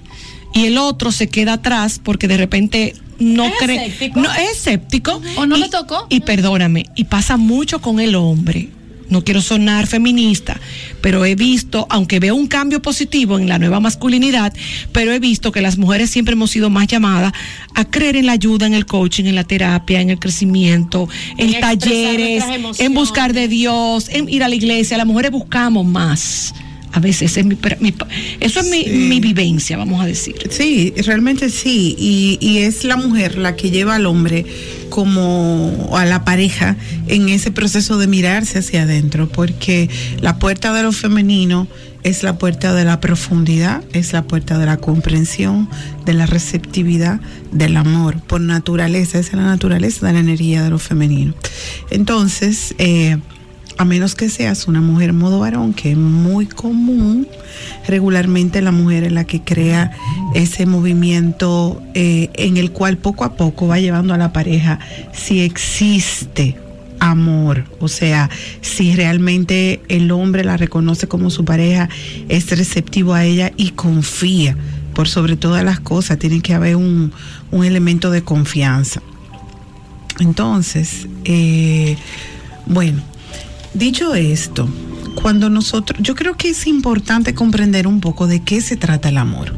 y el otro se queda atrás porque de repente no ¿Es cree, no es escéptico ¿O no y- le tocó? y perdóname, y pasa mucho con el hombre. No quiero sonar feminista, pero he visto, aunque veo un cambio positivo en la nueva masculinidad, pero he visto que las mujeres siempre hemos sido más llamadas a creer en la ayuda, en el coaching, en la terapia, en el crecimiento, en, talleres, en buscar de Dios, en ir a la iglesia. Las mujeres buscamos más. A veces es mi, mi- eso es mi, Sí. mi vivencia, vamos a decir. Sí, realmente sí. Y, y es la mujer la que lleva al hombre como a la pareja en ese proceso de mirarse hacia adentro, porque la puerta de lo femenino es la puerta de la profundidad, es la puerta de la comprensión, de la receptividad, del amor. Por naturaleza, esa es la naturaleza de la energía de lo femenino. Entonces, eh, a menos que seas una mujer modo varón, que es muy común, regularmente la mujer es la que crea ese movimiento eh, en el cual poco a poco va llevando a la pareja si existe amor, o sea, si realmente el hombre la reconoce como su pareja, es receptivo a ella y confía. Por sobre todas las cosas, tiene que haber un, un elemento de confianza. Entonces, eh, bueno, dicho esto, cuando nosotros, yo creo que es importante comprender un poco de qué se trata el amor.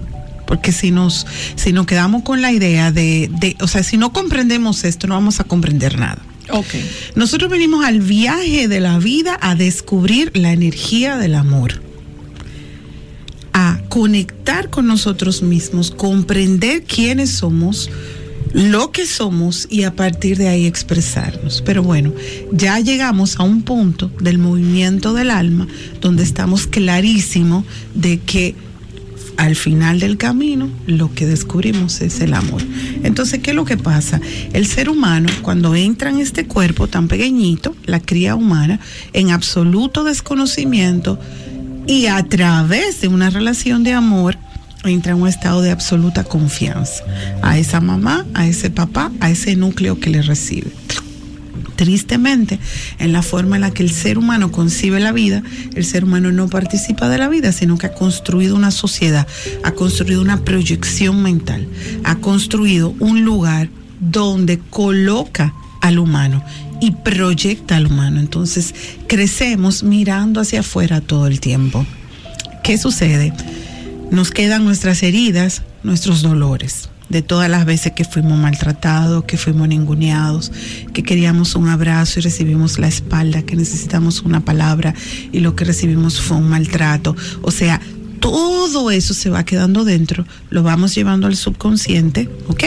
Porque si nos, si nos quedamos con la idea de, de, o sea, si no comprendemos esto, no vamos a comprender nada. Ok. Nosotros venimos al viaje de la vida a descubrir la energía del amor, a conectar con nosotros mismos, comprender quiénes somos, lo que somos y a partir de ahí expresarnos. Pero bueno, ya llegamos a un punto del movimiento del alma donde estamos clarísimos de que al final del camino lo que descubrimos es el amor. Entonces, ¿qué es lo que pasa? El ser humano, cuando entra en este cuerpo tan pequeñito, la cría humana, en absoluto desconocimiento y a través de una relación de amor, entra en un estado de absoluta confianza a esa mamá, a ese papá, a ese núcleo que le recibe tristemente, en la forma en la que el ser humano concibe la vida, el ser humano no participa de la vida, sino que ha construido una sociedad, ha construido una proyección mental, ha construido un lugar donde coloca al humano y proyecta al humano. Entonces, crecemos mirando hacia afuera todo el tiempo. ¿Qué sucede? Nos quedan nuestras heridas, nuestros dolores de todas las veces que fuimos maltratados, que fuimos ninguneados, que queríamos un abrazo y recibimos la espalda, que necesitamos una palabra y lo que recibimos fue un maltrato. O sea, todo eso se va quedando dentro, lo vamos llevando al subconsciente, ¿ok?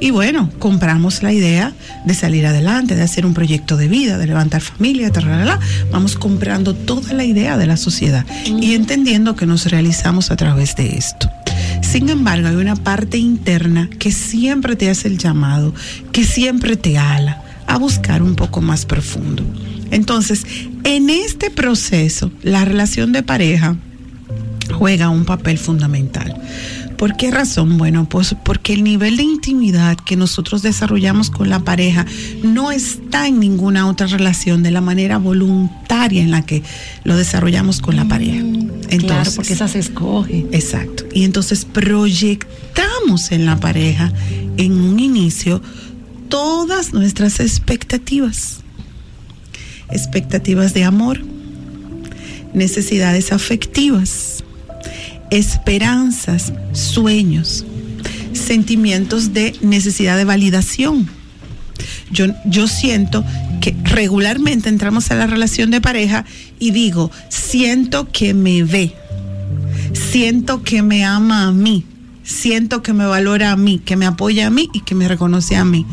Y bueno, compramos la idea de salir adelante, de hacer un proyecto de vida, de levantar familia, tararala. vamos comprando toda la idea de la sociedad y entendiendo que nos realizamos a través de esto. Sin embargo, hay una parte interna que siempre te hace el llamado, que siempre te ala a buscar un poco más profundo. Entonces, en este proceso, la relación de pareja juega un papel fundamental. ¿Por qué razón? Bueno, pues porque el nivel de intimidad que nosotros desarrollamos con la pareja no está en ninguna otra relación de la manera voluntaria en la que lo desarrollamos con la pareja. Entonces, claro, porque esa se escoge. Exacto. Y entonces proyectamos en la pareja, en un inicio, todas nuestras expectativas. Expectativas de amor, necesidades afectivas, esperanzas, sueños, sentimientos de necesidad de validación. Yo, yo siento que regularmente entramos a la relación de pareja y digo, siento que me ve, siento que me ama a mí, siento que me valora a mí, que me apoya a mí y que me reconoce a mí.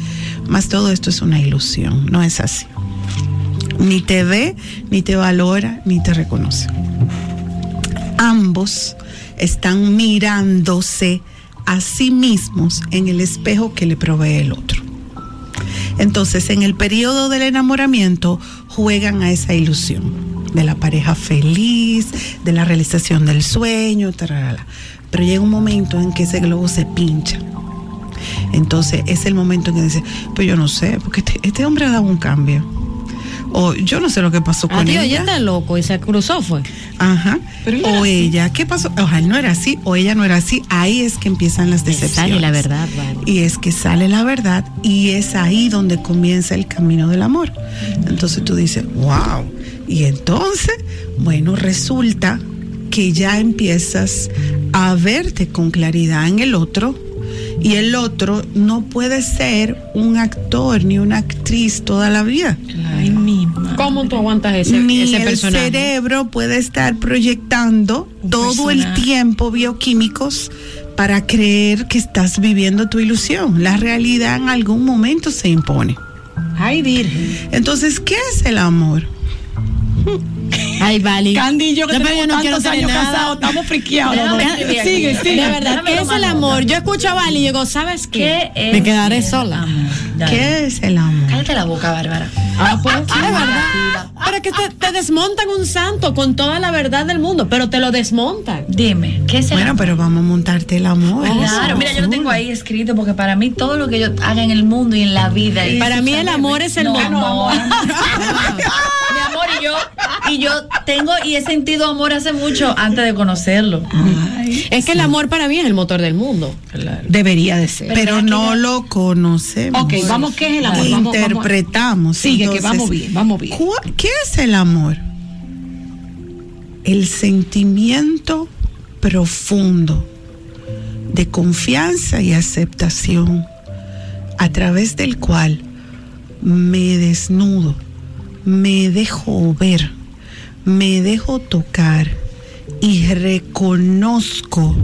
Mas todo esto es una ilusión, no es así. Ni te ve, ni te valora, ni te reconoce. Ambos están mirándose a sí mismos en el espejo que le provee el otro. Entonces, en el periodo del enamoramiento juegan a esa ilusión de la pareja feliz, de la realización del sueño, tararala. pero llega un momento en que ese globo se pincha. Entonces, es el momento en que dice, pues yo no sé, porque este, este hombre ha dado un cambio. O yo no sé lo que pasó con Adiós, ella. ella está loco y se cruzó fue. Ajá. o ella, ¿qué pasó? Ojalá no era así, o ella no era así. Ahí es que empiezan las decepciones. Sale la verdad, vale. Y es que sale la verdad y es ahí donde comienza el camino del amor. Entonces tú dices, wow. Y entonces, bueno, resulta que ya empiezas a verte con claridad en el otro y el otro no puede ser un actor ni una actriz toda la vida. Ay, misma. ¿Cómo tú aguantas ese, ni ese el personaje? cerebro puede estar proyectando todo el tiempo bioquímicos para creer que estás viviendo tu ilusión. La realidad en algún momento se impone. Ay, virgen. Entonces, ¿qué es el amor? Ay, vale. Candy y yo que No, tenemos yo no quiero tantos años nada. casados, estamos friqueados. Sigue, sigue. De verdad, ¿qué es el amor? Yo escucho a Vali y digo, ¿sabes qué? ¿Qué Me quedaré sola. ¿Qué es el amor? Cállate la boca, Bárbara. Ah, pues sí, de verdad. Pero es que te, te desmontan un santo con toda la verdad del mundo, pero te lo desmontan. Dime, ¿qué es el Bueno, amor? pero vamos a montarte el amor. Claro, mira, yo lo tengo ahí escrito porque para mí todo lo que yo haga en el mundo y en la vida. y Para mí el amor es el No, amor, y yo, y yo tengo y he sentido amor hace mucho antes de conocerlo. Es que el amor para mí es el motor del mundo. Debería de ser. Pero no lo conocemos. Ok, vamos, ¿qué es el amor? Vamos, vamos. Interpretamos. Sigue, que vamos bien, vamos bien. ¿cu- ¿Qué es el amor? El sentimiento profundo de confianza y aceptación a través del cual me desnudo, me dejo ver, me dejo tocar y reconozco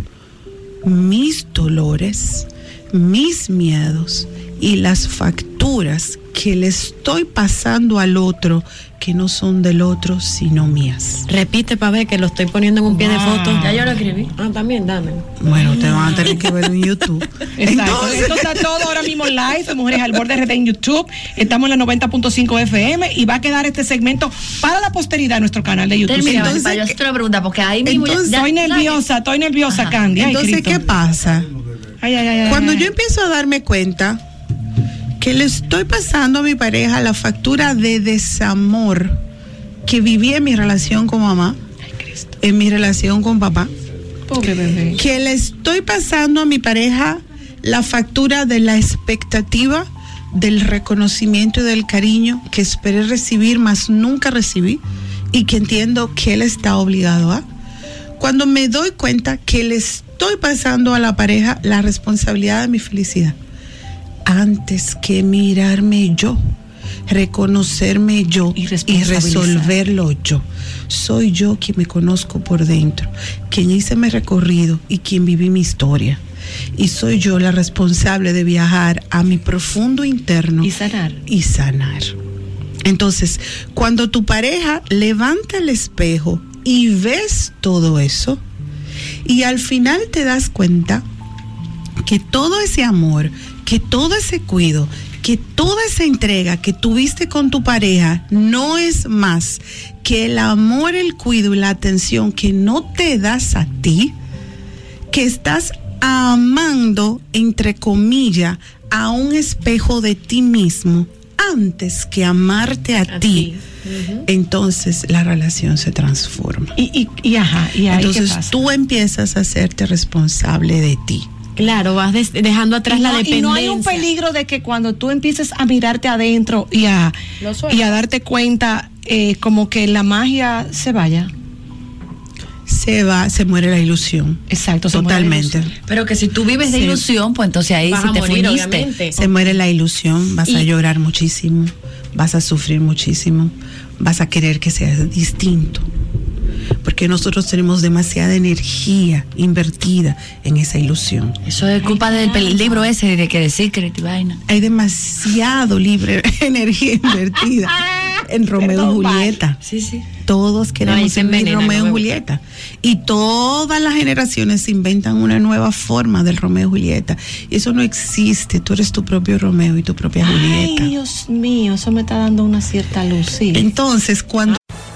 mis dolores, mis miedos y las facturas que le estoy pasando al otro que no son del otro sino mías. Repite para ver que lo estoy poniendo en un pie de foto. Ya yo lo escribí. Ah, también, dame. Bueno, te van a tener que ver en YouTube. Exacto. Esto está todo ahora mismo live, Mujeres al Borde RD en YouTube. Estamos en la 90.5 FM y va a quedar este segmento para la posteridad en nuestro canal de YouTube. Termina, Entonces, para yo hacerte una pregunta, porque ahí mismo ya- entonces, ya- estoy nerviosa, estoy nerviosa, Ajá. Candy. Entonces. ¿qué pasa? Ay, ay, ay, ay, Cuando ay. yo empiezo a darme cuenta que le estoy pasando a mi pareja la factura de desamor que viví en mi relación con mamá, en mi relación con papá, Pobre bebé. que le estoy pasando a mi pareja la factura de la expectativa del reconocimiento y del cariño que esperé recibir, mas nunca recibí, y que entiendo que él está obligado a. Cuando me doy cuenta que le estoy pasando a la pareja la responsabilidad de mi felicidad, antes que mirarme yo, reconocerme yo y, resolverlo yo. Soy yo quien me conozco por dentro, quien hice mi recorrido y quien viví mi historia. Y soy yo la responsable de viajar a mi profundo interno Y sanar. y sanar. Entonces, cuando tu pareja levanta el espejo y ves todo eso, y al final te das cuenta que todo ese amor, que todo ese cuido, que toda esa entrega que tuviste con tu pareja no es más que el amor, el cuido y la atención que no te das a ti, que estás amando, entre comillas, a un espejo de ti mismo antes que amarte a ti, entonces la relación se transforma. Y, y, y ajá, y ahí entonces tú empiezas a hacerte responsable de ti. Claro, vas des- dejando atrás la dependencia. Y no hay un peligro de que cuando tú empieces a mirarte adentro y a, y a darte cuenta, eh, como que la magia se vaya. Se va, se muere la ilusión. Exacto, se muere la totalmente. ilusión. Pero que si tú vives de Sí. ilusión, pues entonces ahí Vas sí a te morir, fuiste. obviamente. Se muere la ilusión, vas a llorar muchísimo, vas a sufrir muchísimo, vas a querer que sea distinto. Porque nosotros tenemos demasiada energía invertida en esa ilusión. Eso es culpa del libro ese de que de Secret y vaina. Hay demasiado libre energía invertida en Romeo y Julieta. Sí, sí. Todos queremos vivir envenena, Romeo no y Julieta. Y todas las generaciones inventan una nueva forma del Romeo y Julieta. Y eso no existe. Tú eres tu propio Romeo y tu propia Julieta. Ay, Dios mío, eso me está dando una cierta luz. Sí. Entonces, cuando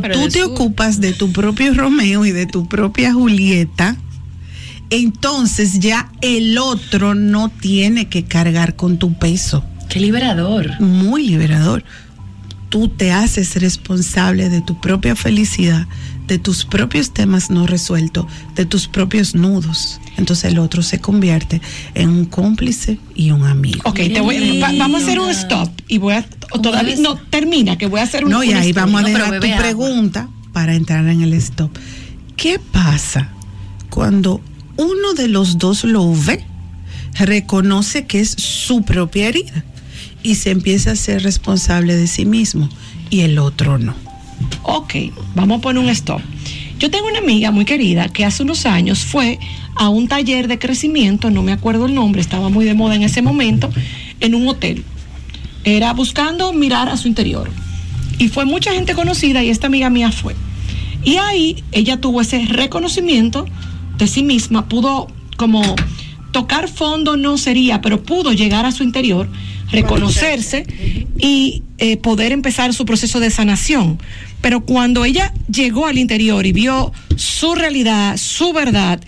Tú te ocupas de tu propio Romeo y de tu propia Julieta, entonces ya el otro no tiene que cargar con tu peso. Qué liberador. Muy liberador. Tú te haces responsable de tu propia felicidad, de tus propios temas no resueltos, de tus propios nudos. Entonces el otro se convierte en un cómplice y un amigo. Ok, te voy- va- vamos a hacer un stop y voy a todavía no termina que voy a hacer un No, y ahí stop. vamos a No, dejar tu agua. pregunta para entrar en el stop. ¿Qué pasa cuando uno de los dos lo ve, reconoce que es su propia herida y se empieza a ser responsable de sí mismo y el otro no? Ok, vamos a poner un stop. Yo tengo una amiga muy querida que hace unos años fue a un taller de crecimiento, no me acuerdo el nombre, estaba muy de moda en ese momento, en un hotel. Era buscando mirar a su interior. Y fue mucha gente conocida y esta amiga mía fue. Y ahí ella tuvo ese reconocimiento de sí misma, pudo como tocar fondo no sería, pero pudo llegar a su interior, reconocerse y eh, poder empezar su proceso de sanación. Pero cuando ella llegó al interior y vio su realidad, su verdad,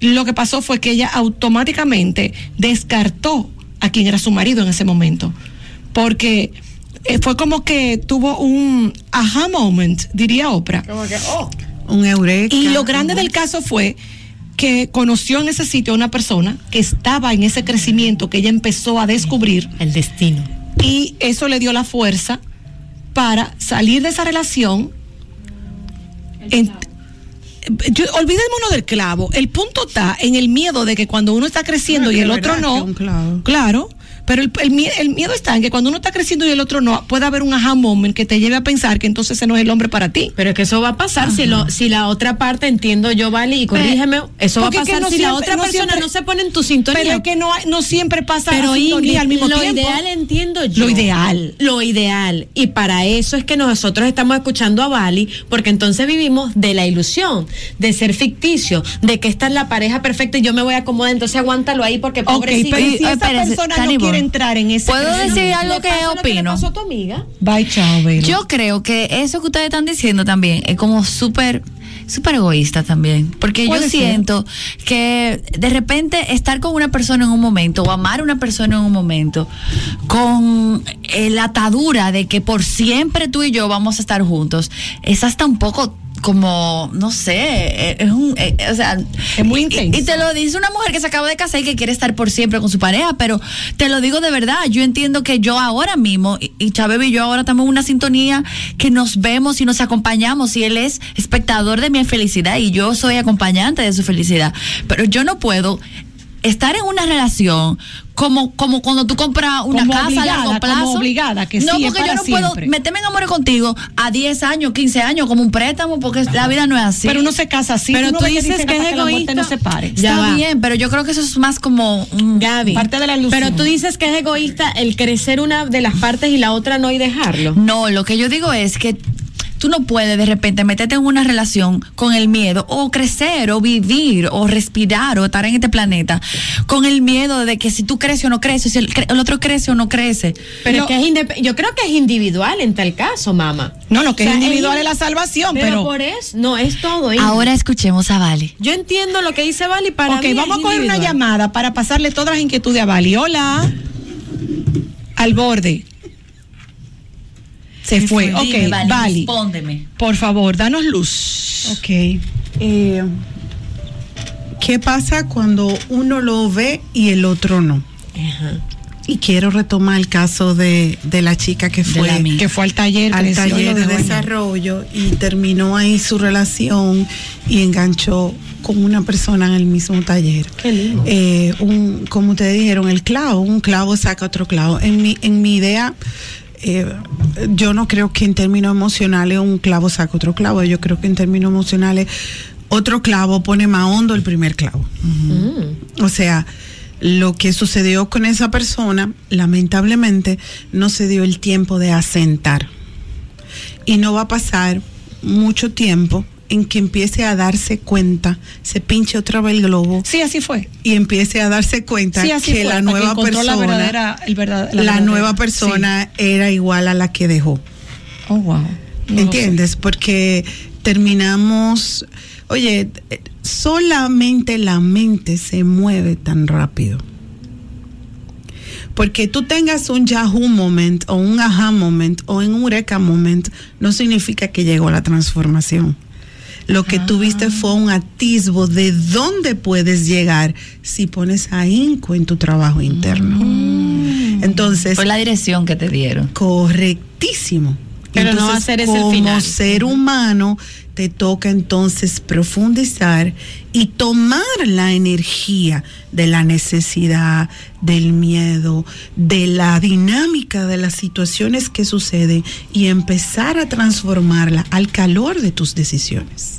lo que pasó fue que ella automáticamente descartó a quien era su marido en ese momento. Porque eh, fue como que tuvo un aha moment, diría Oprah. Un eureka. Y lo grande del caso fue que conoció en ese sitio a una persona que estaba en ese crecimiento que ella empezó a descubrir. El destino. Y eso le dio la fuerza para salir de esa relación. En- yo- olvidémonos del clavo. El punto está en el miedo de que cuando uno está creciendo y el otro no. es un clavo. Claro. Pero el, el mie- el miedo está en que cuando uno está creciendo y el otro no, puede haber un aha moment que te lleve a pensar que entonces ese no es el hombre para ti. Pero es que eso va a pasar si, lo, si la otra parte, entiendo yo, Vale, y corrígeme, eso va a pasar no si la otra no persona siempre- no se pone en tu sintonía. Pero es que no, no siempre pasa Pero sintonía Ingrid, al mismo lo tiempo. ideal entiendo yo. Lo ideal. Lo ideal. Y para eso es que nosotros estamos escuchando a Bali, porque entonces vivimos de la ilusión, de ser ficticio, de que esta es la pareja perfecta y yo me voy a acomodar, entonces aguántalo ahí porque pobrecito. pero si esa espérese, persona no quiere entrar en ese ¿Puedo decir algo que lo opino? pasó a tu amiga. Bye, chao. Yo creo que eso que ustedes están diciendo también es como súper súper egoísta también, porque yo ser. siento que de repente estar con una persona en un momento o amar a una persona en un momento con eh, la atadura de que por siempre tú y yo vamos a estar juntos, es hasta un poco como, no sé, eh, es un, eh, o sea, Es muy y- intenso. Y, te lo dice una mujer que se acaba de casar y que quiere estar por siempre con su pareja, pero te lo digo de verdad, yo entiendo que yo ahora mismo, y, y y yo ahora estamos en una sintonía que nos vemos y nos acompañamos y él es espectador de mi felicidad y yo soy acompañante de su felicidad, pero yo no puedo estar en una relación como como cuando tú compras una Como casa obligada, a largo como plazo. obligada, que no, sí, es porque yo no puedo meterme en amores contigo a 10 años, 15 años como un préstamo porque la vida no es así. Pero uno se casa así. Pero tú ves dices dicen que es la egoísta. no se pare. Ya Está va. bien, pero yo creo que eso es más como Gaby, Parte de la ilusión. Pero tú dices que es egoísta el crecer una de las partes y la otra no y dejarlo. No, lo que yo digo es que tú no puedes de repente meterte en una relación con el miedo o crecer o vivir o respirar o estar en este planeta con el miedo de que si tú creces o no creces, si el, otro crece o no crece. Pero No. es que es yo creo que es individual en tal caso, mamá. No, lo que O sea, es individual es- la salvación, Pero, pero. por eso, no, es todo. Ingrid. Ahora escuchemos a Vale. yo entiendo lo que dice Vali para ok, mí vamos es a coger una individual. llamada para pasarle todas las inquietudes a Bali. Hola. Al borde. Se fue. Ok, Dime, Vale, Bali. Respóndeme. Por favor, danos luz. Ok. Eh, ¿Qué pasa cuando uno lo ve y el otro no? Y quiero retomar el caso de, de la chica que fue. Que fue al taller. al taller de desarrollo y terminó ahí su relación y enganchó con una persona en el mismo taller. Qué lindo. Eh, un, como ustedes dijeron, el clavo, un clavo saca otro clavo. En mi, en mi idea, eh, yo no creo que en términos emocionales un clavo saca otro clavo. Yo creo que en términos emocionales otro clavo pone más hondo el primer clavo. O sea, lo que sucedió con esa persona, lamentablemente, no se dio el tiempo de asentar. Y no va a pasar mucho tiempo en que empiece a darse cuenta, se pinche otra vez el globo Sí, así fue. y empiece a darse cuenta Sí, así que fue, la nueva persona, la verdadera, el verdad- la, verdadera. nueva persona era igual a la que dejó. Oh, wow. No ¿Entiendes? Porque terminamos, oye, solamente la mente se mueve tan rápido. Porque tú tengas un Yahoo moment o un aha moment o un Eureka moment no significa que llegó la transformación. Lo que tuviste fue un atisbo de dónde puedes llegar si pones ahínco en tu trabajo interno. Entonces, Fue la dirección que te dieron. Correctísimo. Pero no va a ser ese el como final. ser humano, te toca entonces profundizar y tomar la energía de la necesidad, del miedo, de la dinámica de las situaciones que suceden y empezar a transformarla al calor de tus decisiones.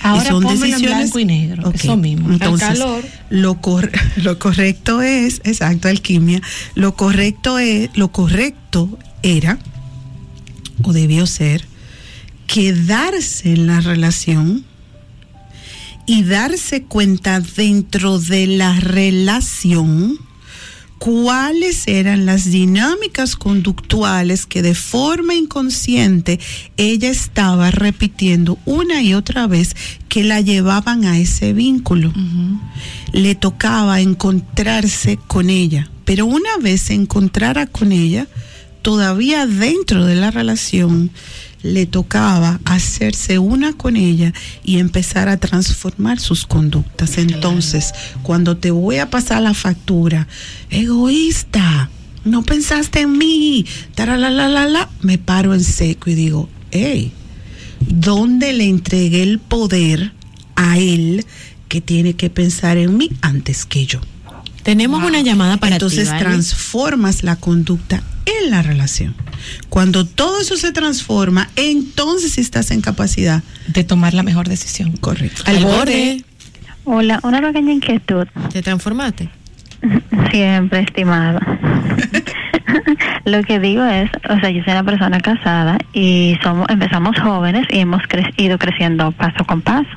Ahora Y son pónmelo en decisiones- blanco y negro, Ok, eso mismo. Entonces, Al calor. Lo, cor- lo correcto es, exacto, alquimia, lo correcto es, lo correcto era o debió ser quedarse en la relación y darse cuenta dentro de la relación cuáles eran las dinámicas conductuales que de forma inconsciente ella estaba repitiendo una y otra vez que la llevaban a ese vínculo. Le tocaba encontrarse con ella, pero una vez se encontrara con ella, todavía dentro de la relación, le tocaba hacerse una con ella y empezar a transformar sus conductas. Entonces, cuando te voy a pasar la factura, egoísta, no pensaste en mí, la me paro en seco y digo, hey, ¿dónde le entregué el poder a él que tiene que pensar en mí antes que yo? Tenemos una llamada para Entonces ti. ¿vale? transformas la conducta en la relación. Cuando todo eso se transforma, entonces estás en capacidad De tomar la mejor decisión. Correcto. Al borde. Hola, una pequeña inquietud. ¿Te transformaste? Siempre, estimado. Lo que digo es, o sea, yo soy una persona casada y somos, empezamos jóvenes y hemos cre- ido creciendo paso con paso.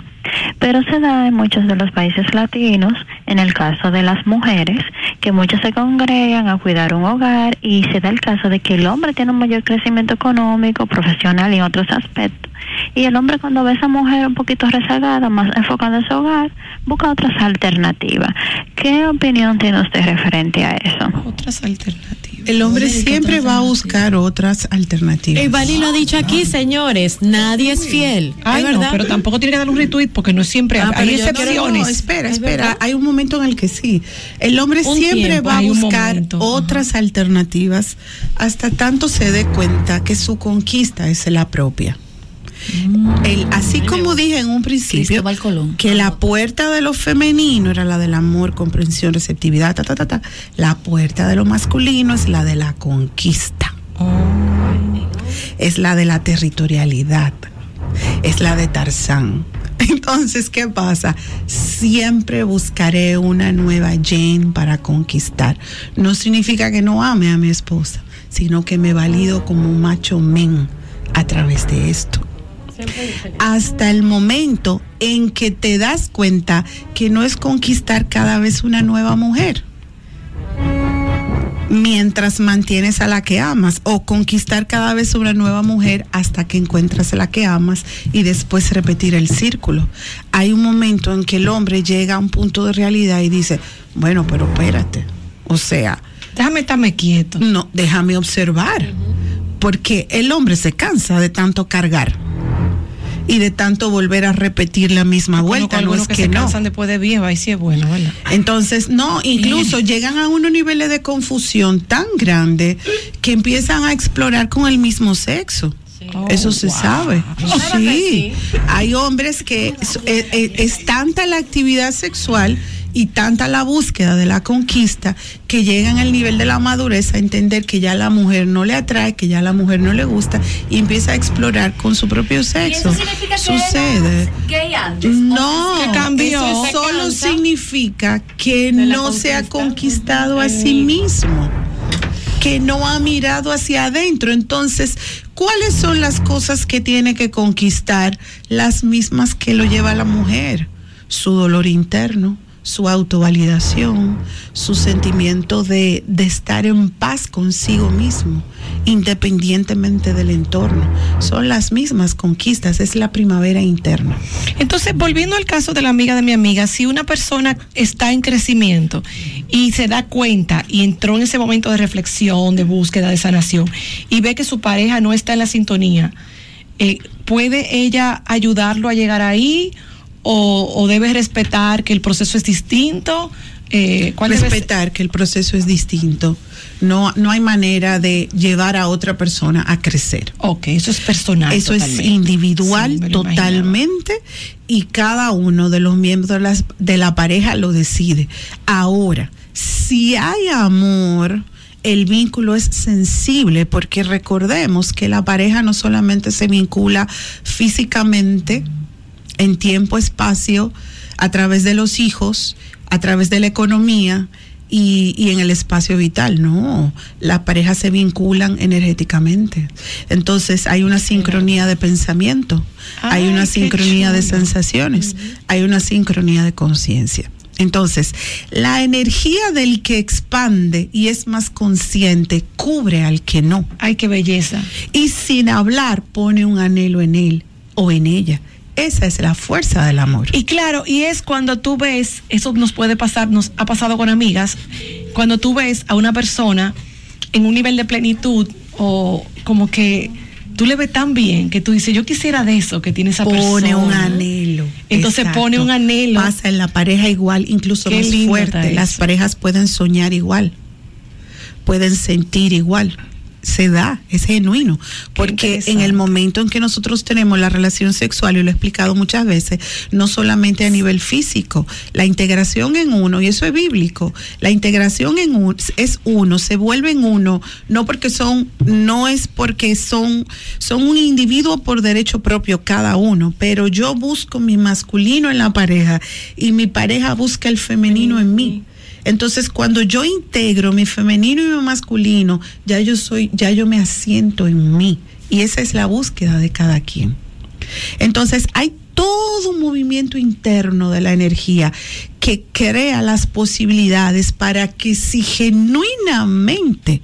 Pero se da en muchos de los países latinos, en el caso de las mujeres, que muchas se congregan a cuidar un hogar y se da el caso de que el hombre tiene un mayor crecimiento económico, profesional y otros aspectos. Y el hombre cuando ve a esa mujer un poquito rezagada, más enfocada en su hogar, busca otras alternativas. ¿Qué opinión tiene usted referente a eso? Otras alternativas. El hombre siempre va a buscar otras alternativas. Bali lo ha dicho aquí, señores, nadie es fiel. Ay, ¿Es no, verdad? pero tampoco tiene que dar un retweet porque no es siempre. Ah, hay excepciones. No, espera, Es espera. Hay un momento en el que sí. El hombre Un siempre tiempo, va a buscar otras alternativas hasta tanto se dé cuenta que su conquista es la propia. El- así como dije en un principio, que la puerta de lo femenino era la del amor, comprensión, receptividad, ta, ta, ta, ta. La puerta de lo masculino es la de la conquista. Es la de la territorialidad. Es la de Tarzán. Entonces, ¿qué pasa? Siempre buscaré una nueva Jane para conquistar. No significa que no ame a mi esposa, sino que me valido como un macho men a través de esto hasta el momento en que te das cuenta que no es conquistar cada vez una nueva mujer. Mientras mantienes a la que amas o conquistar cada vez una nueva mujer hasta que encuentras a la que amas y después repetir el círculo. Hay un momento en que el hombre llega a un punto de realidad y dice, bueno, pero espérate. O sea, Déjame estarme quieto. no, déjame observar. Porque el hombre se cansa de tanto cargar y de tanto volver a repetir la misma vuelta. No algunos es que, que, se no. cansan después de viejo, ahí sí es bueno, ¿verdad? Entonces, no, incluso llegan a unos niveles de confusión tan grande que empiezan a explorar con el mismo sexo. Eso se sabe. Sí. Hay hombres que es, eh, eh, es tanta la actividad sexual y tanta la búsqueda de la conquista que llegan al nivel de la madurez a entender que ya la mujer no le atrae, que ya la mujer no le gusta y empieza a explorar con su propio sexo. Sucede. gay antes. No, Que cambió. eso solo significa que no se ha conquista. conquistado a sí mismo, que no ha mirado hacia adentro. Entonces, ¿cuáles son las cosas que tiene que conquistar? Las mismas que lo lleva la mujer, su dolor interno su autovalidación, su sentimiento de, de estar en paz consigo mismo, independientemente del entorno. Son las mismas conquistas, es la primavera interna. Entonces, volviendo al caso de la amiga de mi amiga, si una persona está en crecimiento y se da cuenta y entró en ese momento de reflexión, de búsqueda, de sanación, y ve que su pareja no está en la sintonía, eh, ¿puede ella ayudarlo a llegar ahí o, o debe respetar que el proceso es distinto? Eh. Respetar que el proceso es distinto. No, no hay manera de llevar a otra persona a crecer. Ok, eso es personal. Eso es individual Sí, totalmente y cada uno de los miembros de, las- de la pareja lo decide. Ahora, si hay amor, el vínculo es sensible porque recordemos que la pareja no solamente se vincula físicamente, en tiempo, espacio, a través de los hijos, a través de la economía y, y en el espacio vital. No, las parejas se vinculan energéticamente. Entonces hay una sincronía de pensamiento, hay Ay, una sincronía de sensaciones, hay una sincronía de conciencia. Entonces, la energía del que expande y es más consciente cubre al que no. Ay, qué belleza. Y sin hablar pone un anhelo en él o en ella. Esa es la fuerza del amor. Y claro, y es cuando tú ves, eso nos puede pasar, nos ha pasado con amigas, cuando tú ves a una persona en un nivel de plenitud o como que tú le ves tan bien que tú dices, yo quisiera de eso que tiene esa persona. Pone un anhelo. Entonces Exacto. pone un anhelo. Pasa en la pareja igual, incluso Qué más fuerte. Las eso. parejas pueden soñar igual, pueden sentir igual. Se da, es genuino, porque en el momento en que nosotros tenemos la relación sexual, y lo he explicado muchas veces, no solamente a nivel físico, la integración en uno, y eso es bíblico, la integración en uno es uno, se vuelve en uno, no porque son, no es porque son, son un individuo por derecho propio cada uno, pero yo busco mi masculino en la pareja y mi pareja busca el femenino en mí. Entonces, cuando yo integro mi femenino y mi masculino, ya yo soy, ya yo me asiento en mí. Y esa es la búsqueda de cada quien. Entonces, hay todo un movimiento interno de la energía que crea las posibilidades para que si genuinamente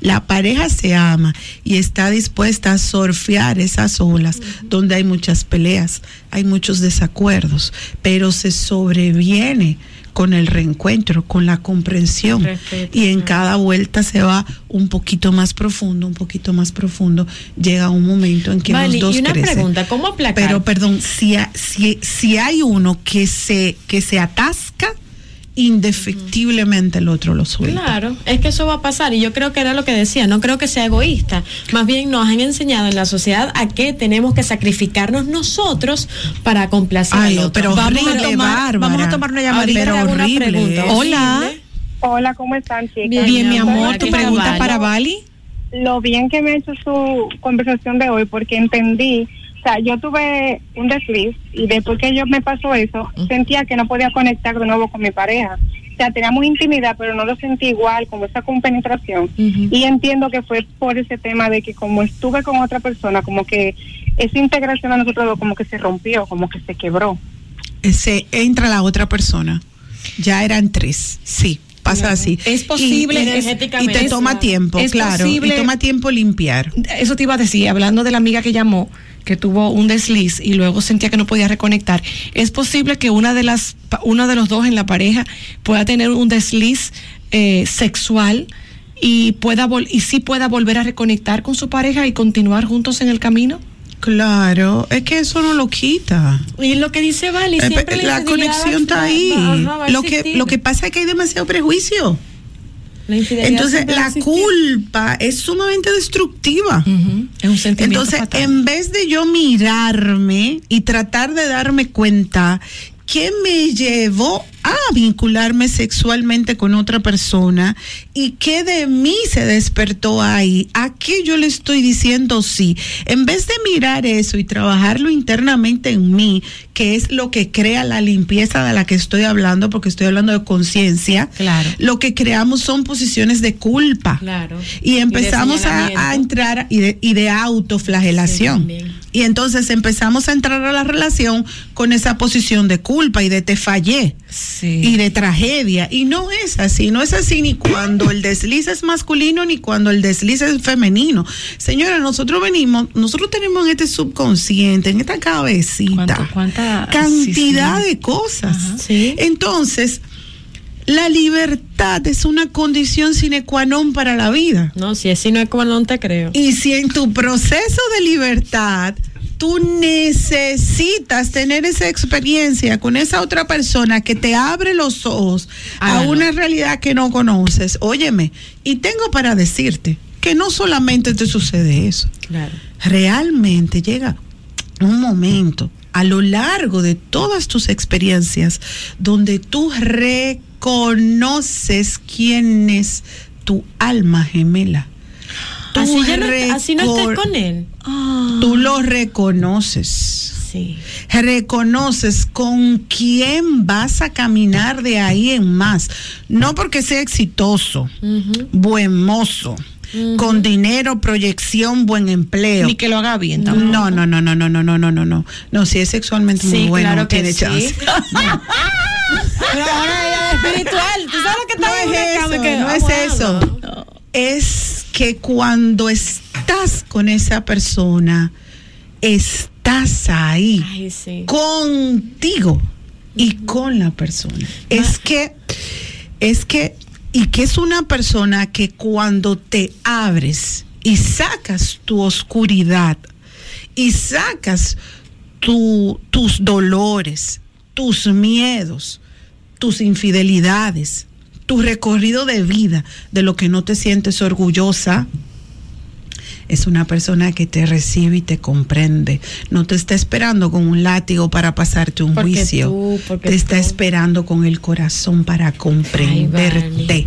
la pareja se ama y está dispuesta a surfear esas olas donde hay muchas peleas, hay muchos desacuerdos, pero se sobreviene con el reencuentro, con la comprensión. Y en cada vuelta se va un poquito más profundo, un poquito más profundo. Llega un momento en que Vale, los dos y una crecen. pregunta, ¿cómo aplacar? Pero perdón, si, si, si hay uno que se, que se atasca, indefectiblemente el otro lo suelta. Claro, es que eso va a pasar y yo creo que era lo que decía, no creo que sea egoísta, más bien nos han enseñado en la sociedad a que tenemos que sacrificarnos nosotros para complacer Ay, al otro. pero vamos, a horrible, tomar, vamos a tomar una Ay, llamadita. pero horrible. pregunta. Hola. Hola, ¿cómo están, chicas? Bien, Bien, mi amor, ¿tu pregunta para Vali? Lo bien que me ha hecho su conversación de hoy, porque entendí, o sea, yo tuve un desliz y después que yo me pasó eso, sentía que no podía conectar de nuevo con mi pareja. O sea, teníamos intimidad, pero no lo sentí igual, como esa compenetración. Y entiendo que fue por ese tema de que como estuve con otra persona, como que esa integración a nosotros dos como que se rompió, como que se quebró. Se entra la otra persona. Ya eran tres. Sí. Pasa así. Es posible Y- y, energéticamente. te toma tiempo, es claro. posible- y toma tiempo limpiar. Eso te iba a decir, hablando de la amiga que llamó, que tuvo un desliz y luego sentía que no podía reconectar. Es posible que una de las, uno de los dos en la pareja pueda tener un desliz eh, sexual y pueda vol- y sí pueda volver a reconectar con su pareja y continuar juntos en el camino. Claro, es que eso no lo quita. Y lo que dice Vali, Eh, siempre la conexión está ahí. va- ajá, va a lo que lo que pasa es que hay demasiado prejuicio. La Entonces la culpa es sumamente destructiva. Es un sentimiento Entonces, fatal. en vez de yo mirarme y tratar de darme cuenta qué me llevó a vincularme sexualmente con otra persona y qué de mí se despertó ahí, a qué yo le estoy diciendo sí. En vez de mirar eso y trabajarlo internamente en mí, que es lo que crea la limpieza de la que estoy hablando, porque estoy hablando de conciencia, Claro. lo que creamos son posiciones de culpa. Claro. Y empezamos a, entrar y de, y de autoflagelación. Y entonces empezamos a entrar a la relación con esa posición de culpa y de te fallé y de tragedia. Y no es así, no es así ni cuando el desliz es masculino ni cuando el desliz es femenino. Señora, nosotros venimos, nosotros tenemos en este subconsciente, en esta cabecita, cantidad sí, sí. de cosas. Entonces, la libertad es una condición sine qua non para la vida. No, si es sine qua non te creo. Y si en tu proceso de libertad tú necesitas tener esa experiencia con esa otra persona que te abre los ojos a Hágalo. una realidad que no conoces, óyeme, y tengo para decirte que no solamente te sucede eso, Claro. realmente llega un momento a lo largo de todas tus experiencias donde tú reconoces quién es tu alma gemela. Tú Así, ya no, así no estés con él. Tú lo reconoces. Sí. Reconoces con quién vas a caminar de ahí en más. No porque sea exitoso, buen mozo, con dinero, proyección, buen empleo. Ni que lo haga bien No, tampoco. no, no, no, no, no, no, no, no, no. No, si es sexualmente muy Sí, bueno, claro que tiene sí. chance. Pero ahora ella es espiritual. ¿Tú sabes lo que no es eso, que- no es bueno. eso. Es que cuando estás con esa persona, estás ahí Ay, sí. contigo y con la persona. Es que, es que, y que es una persona que cuando te abres y sacas tu oscuridad y sacas tu- tus dolores, tus miedos, tus infidelidades, tu recorrido de vida, de lo que no te sientes orgullosa, es una persona que te recibe y te comprende. No te está esperando con un látigo para pasarte un Porque juicio. tú, te está tú. esperando con el corazón para comprenderte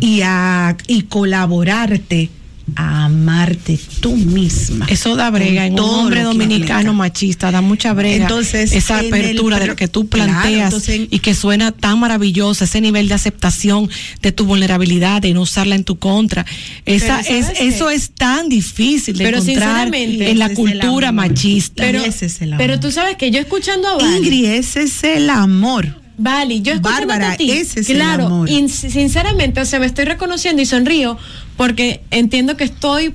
y, a, y colaborarte a amarte tú misma. Eso da brega en un hombre dominicano machista, da mucha brega. Entonces, esa en apertura el de lo que tú Claro, planteas entonces, y que suena tan maravillosa, ese nivel de aceptación de tu vulnerabilidad, de no usarla en tu contra. Esa es eso es tan difícil de Pero encontrar en la el cultura amor. machista. Pero, ese es el amor. pero tú sabes que yo escuchando a Vali. Ingrid, ese es el amor. Vale, yo escuchándote Bárbara, a ti, ese es el claro, amor. y sin- sinceramente, o sea, me estoy reconociendo y sonrío porque entiendo que estoy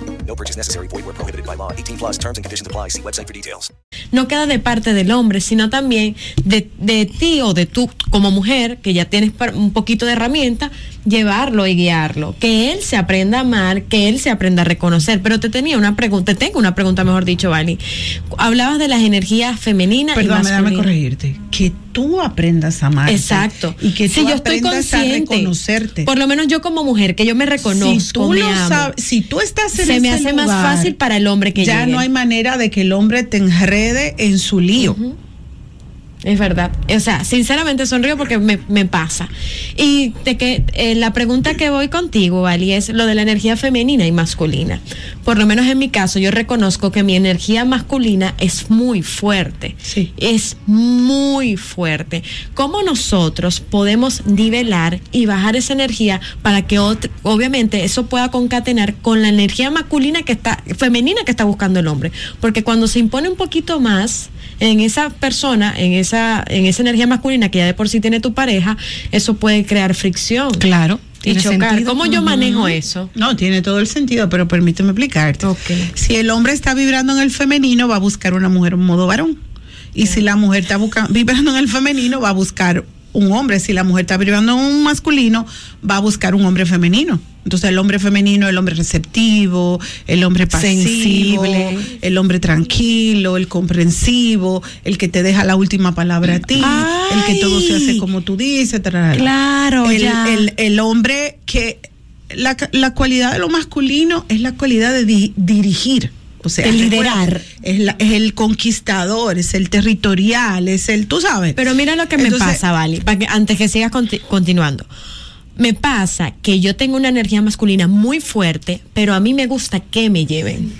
No purchase necessary. Void where prohibited by law. 18 plus terms and conditions apply. See website for details. no queda de parte del hombre, sino también de, de ti o de tú como mujer, que ya tienes un poquito de herramienta, llevarlo y guiarlo. Que él se aprenda a amar, que él se aprenda a reconocer. Pero te tenía una pregunta, te tengo una pregunta, mejor dicho, Vali. Hablabas de las energías femeninas y Perdón, masculinas. déjame corregirte. Que tú aprendas a amar. Exacto. Y que si tú yo estoy a consciente, reconocerte. por lo menos yo como mujer, que yo me reconozco, si tú me lo amo, sabes, si tú estás en se me hace más fácil para el hombre que ya llegue. no hay manera de que el hombre te enrede en su lío. Es verdad. O sea, sinceramente sonrío porque me, me pasa. Y de que eh, la pregunta que voy contigo, Vali, es lo de la energía femenina y masculina. Por lo menos en mi caso, yo reconozco que mi energía masculina es muy fuerte. Es muy fuerte. ¿Cómo nosotros podemos nivelar y bajar esa energía para que ot- obviamente eso pueda concatenar con la energía masculina que está, femenina que está buscando el hombre? Porque cuando se impone un poquito más en esa persona, en esa, en esa energía masculina que ya de por sí tiene tu pareja, eso puede crear fricción. Claro. Y chocar. sentido. ¿Cómo yo manejo eso? No, tiene todo el sentido, pero permíteme explicarte. Si el hombre está vibrando en el femenino, va a buscar una mujer en modo varón. Y si la mujer está vibrando en el femenino, va a buscar un hombre. Si la mujer está en un masculino, va a buscar un hombre femenino. Entonces el hombre femenino, el hombre receptivo, el hombre pasivo, Sensible. el hombre tranquilo, el comprensivo, el que te deja la última palabra a ti, el que todo se hace como tú dices. Claro, el, ya. el- el hombre que la, la cualidad de lo masculino es la cualidad de di- dirigir. O sea, De liderar. Es, la- es el conquistador, es el territorial, es el, tú sabes. Pero mira lo que me pasa, Vali, para que antes que sigas conti- continuando. Me pasa que yo tengo una energía masculina muy fuerte, pero a mí me gusta que me lleven.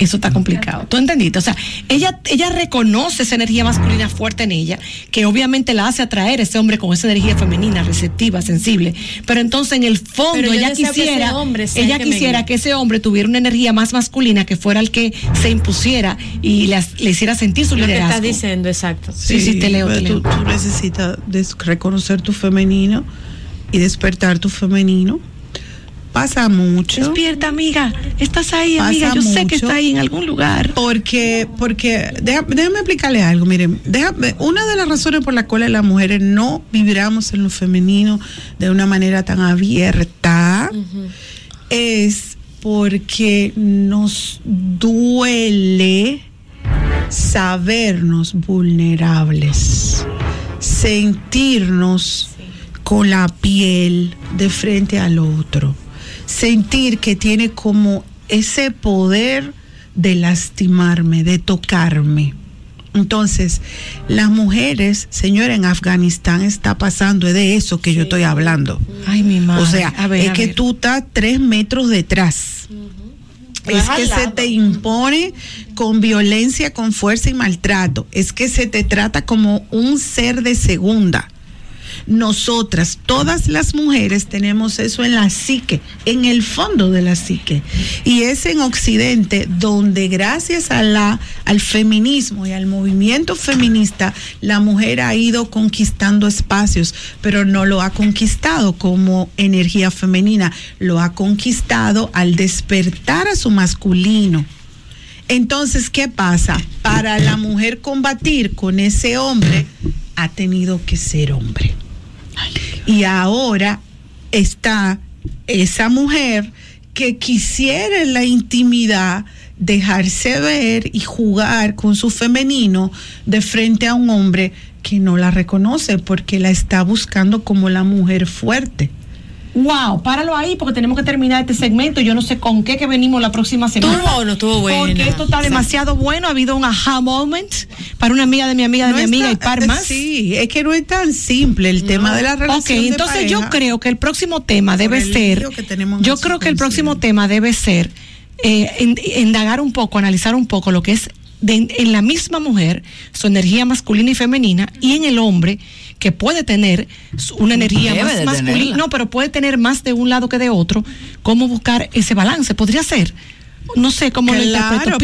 Eso está complicado. ¿Tú entendiste? O sea, ella, ella reconoce esa energía masculina fuerte en ella, que obviamente la hace atraer a ese hombre con esa energía femenina, receptiva, sensible. Pero entonces en el fondo ella que quisiera, ella que me quisiera que ese hombre tuviera una energía más masculina, que fuera el que se impusiera y le, le hiciera sentir su Lo que liderazgo. estás diciendo, exacto. Sí, sí, te leo, te leo. Tú, tú necesitas reconocer tu femenino y despertar tu femenino. Pasa mucho. Despierta, amiga. Estás ahí, Pasa amiga. Yo sé que está ahí en algún lugar. Porque, porque déjame explicarle algo. Miren, déjame- una de las razones por las cuales las mujeres no vibramos en lo femenino de una manera tan abierta es porque nos duele sabernos vulnerables, sentirnos con la piel de frente al otro, sentir que tiene como ese poder de lastimarme, de tocarme. Entonces, las mujeres, señora, en Afganistán está pasando, es de eso que yo estoy hablando. Ay, mi madre. O sea, ver, es que ver. tú estás tres metros detrás. Es que se te impone con violencia, con fuerza y maltrato. Es que se te trata como un ser de segunda. Nosotras, todas las mujeres, tenemos eso en la psique, en el fondo de la psique. Y es en Occidente donde gracias a la, al feminismo y al movimiento feminista, la mujer ha ido conquistando espacios, pero no lo ha conquistado como energía femenina, lo ha conquistado al despertar a su masculino. Entonces, ¿qué pasa? Para la mujer combatir con ese hombre, ha tenido que ser hombre. Y ahora está esa mujer que quisiera en la intimidad dejarse ver y jugar con su femenino de frente a un hombre que no la reconoce porque la está buscando como la mujer fuerte. Wow, páralo ahí porque tenemos que terminar este segmento. Yo no sé con qué que venimos la próxima semana. O no estuvo buena. Porque esto está demasiado bueno. Ha habido un aha moment para una amiga de mi amiga de No mi amiga está- y par más. Sí, es que no es tan simple el tema de la relación. Ok, de entonces yo creo que el próximo tema debe ser. Yo creo que el próximo tema debe ser eh, in- indagar un poco, analizar un poco lo que es de- en la misma mujer su energía masculina y femenina y en el hombre que puede tener una energía Debe más masculina, no, pero puede tener más de un lado que de otro. ¿Cómo buscar ese balance? Podría ser. No sé cómo lo interpreto.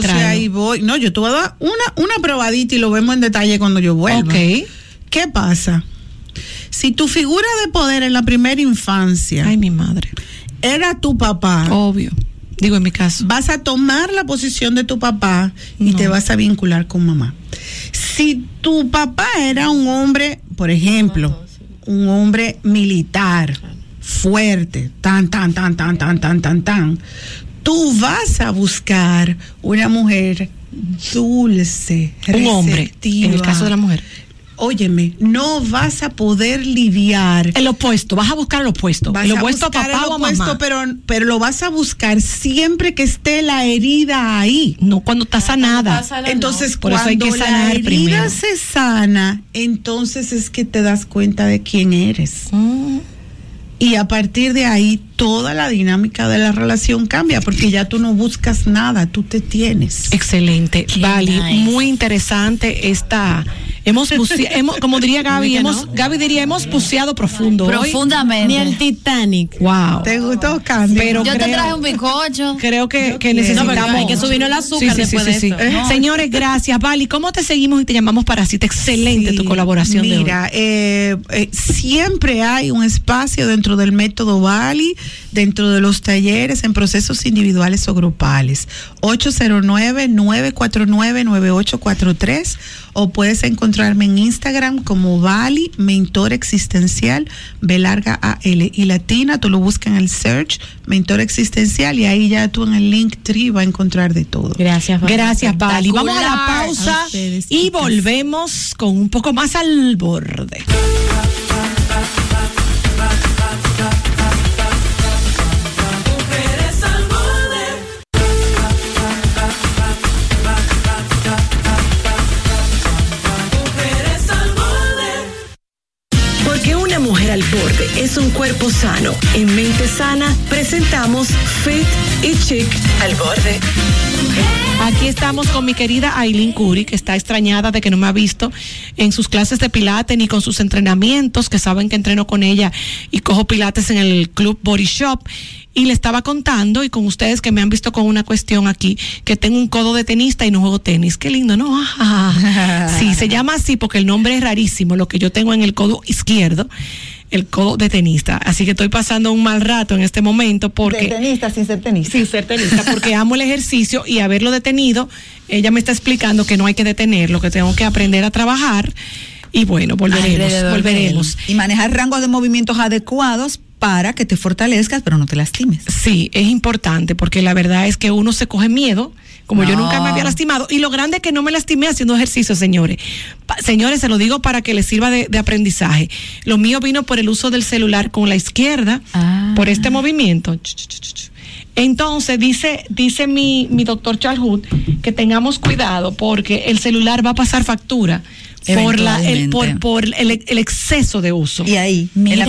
tráelo. ahí voy. No, yo te voy a dar una, una probadita y lo vemos en detalle cuando yo vuelva. Ok. ¿Qué pasa? Si tu figura de poder en la primera infancia. Ay, mi madre. Era tu papá. Obvio. Digo en mi caso. Vas a tomar la posición de tu papá y te vas a vincular con mamá. Si tu papá era un hombre, por ejemplo, un hombre militar, fuerte, tan, tan, tan, tan, tan, tan, tan, tan, tú vas a buscar una mujer dulce, Un hombre, en el caso de la mujer. Óyeme, no vas a poder lidiar. El opuesto, vas a buscar el opuesto. Vas el a opuesto a buscar papá el o a opuesto, mamá. Pero, pero lo vas a buscar siempre que esté la herida ahí. No cuando está sanada. Entonces, Por eso cuando hay que la sanar herida primero. se sana, entonces es que te das cuenta de quién eres. Mm. Y a partir de ahí, toda la dinámica de la relación cambia, porque ya tú no buscas nada, tú te tienes. Excelente, Vali, nice. muy interesante esta. Hemos, hemos como diría Gaby, hemos, no. Gaby diría, hemos buceado profundo. Profundamente. Ni el Titanic. Wow. ¿Te gustó, Candy? Pero Yo te creo- traje un bizcocho. Creo que, que necesitamos. No, hay que subirnos el azúcar después de eso. Eh, No. Señores, gracias. Vali, ¿cómo te seguimos y te llamamos para cita? Excelente tu colaboración de hoy. Mira, eh, eh, siempre hay un espacio dentro del método Bali, dentro de los talleres en procesos individuales o grupales. 809-949-9843 o puedes encontrarme en Instagram como Bali Mentor Existencial, B larga A-L y latina, tú lo buscas en el search, Mentor Existencial y ahí ya tú en el link tree va a encontrar de todo. Gracias, Vali. Gracias, Vali. Vamos a la pausa A ustedes, y volvemos con un poco más al borde. Al borde es un cuerpo sano. En mente sana presentamos Fit y Chic al borde. Aquí estamos con mi querida Aileen Curi, que está extrañada de que no me ha visto en sus clases de pilates ni con sus entrenamientos, que saben que entreno con ella y cojo pilates en el club Body Shop. Y le estaba contando, y con ustedes que me han visto con una cuestión aquí, que tengo un codo de tenista y no juego tenis. Qué lindo, ¿no? Sí, se llama así porque el nombre es rarísimo, lo que yo tengo en el codo izquierdo, el codo de tenista. Así que estoy pasando un mal rato en este momento porque... tenista sin ser tenista. Sí, ser tenista, porque amo el ejercicio y haberlo detenido, ella me está explicando que no hay que detenerlo, que tengo que aprender a trabajar y bueno, volveremos, de volveremos. Y manejar rangos de movimientos adecuados para que te fortalezcas, pero no te lastimes. Sí, es importante porque la verdad es que uno se coge miedo, como yo nunca me había lastimado. Y lo grande es que no me lastimé haciendo ejercicio, señores. Pa- señores, se lo digo para que les sirva de, de aprendizaje. Lo mío vino por el uso del celular con la izquierda, por este movimiento. Entonces dice, dice mi, mi doctor Charhood que tengamos cuidado porque el celular va a pasar factura por la el, por, por el, el exceso de uso. Y ahí, Mira,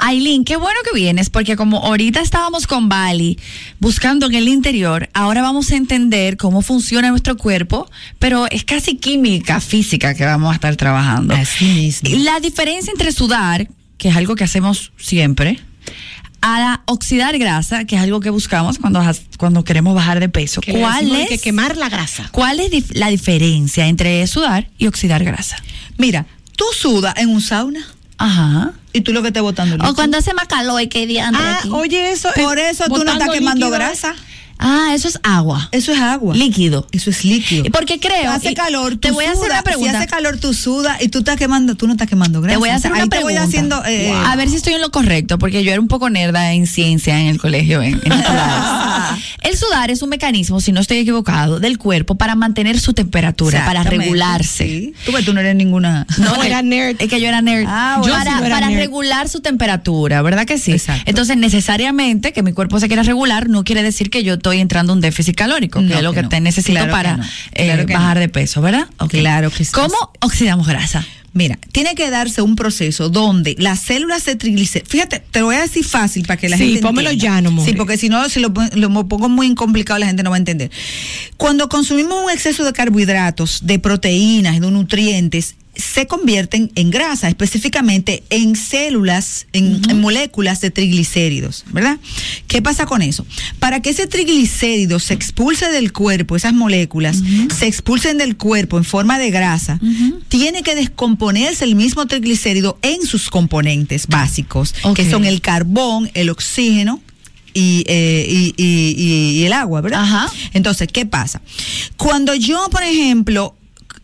Aileen, qué bueno que vienes, porque como ahorita estábamos con Bali buscando en el interior, ahora vamos a entender cómo funciona nuestro cuerpo, pero es casi química, física que vamos a estar trabajando. La diferencia entre sudar, que es algo que hacemos siempre, a la oxidar grasa, que es algo que buscamos cuando, cuando queremos bajar de peso. Que ¿Cuál es que quemar la grasa? ¿Cuál es dif- la diferencia entre sudar y oxidar grasa? Mira, tú sudas en un sauna. Ajá. Y tú lo que estás botando. O cuando hace más calor y que diantre Ah, aquí. oye, eso. Por eso tú no estás quemando líquido, grasa. Ah, eso es agua. Eso es agua. Líquido. Eso es líquido. Porque creo. hace y calor, Te tú voy a hacer una pregunta. Si hace calor, tú sudas y tú estás quemando, tú no estás quemando grasa. Te voy a hacer O sea, una te pregunta. voy haciendo, eh, A ver si estoy en lo correcto, porque yo era un poco nerda en ciencia en el colegio. En, en naturales. el sudar es un mecanismo, si no estoy equivocado, del cuerpo para mantener su temperatura, para regularse. sí. Tú, tú no eres ninguna. No, era nerd. Es que yo era nerd. Ah, bueno. para Yo sí no era para nerd. regular su temperatura, ¿verdad que sí? Entonces, necesariamente que mi cuerpo se quiera regular no quiere decir que yo estoy entrando en un déficit calórico, que es lo que no. te necesito Claro para no. eh, Claro bajar de peso, ¿verdad? Claro que sí. ¿Cómo oxidamos grasa? Mira, tiene que darse un proceso donde las células de triglicéridos, fíjate, te lo voy a decir fácil para que la Sí, gente pómelo entienda. llano. Sí, porque si no, si lo, lo pongo muy complicado, la gente no va a entender. Cuando consumimos un exceso de carbohidratos, de proteínas de nutrientes, se convierten en grasa, específicamente en células, en, en moléculas de triglicéridos, ¿verdad? ¿Qué pasa con eso? Para que ese triglicérido se expulse del cuerpo, esas moléculas, se expulsen del cuerpo en forma de grasa, tiene que descomponerse el mismo triglicérido en sus componentes básicos, que son el carbón, el oxígeno y, eh, y- y- el agua, ¿verdad? Entonces, ¿qué pasa? Cuando yo, por ejemplo,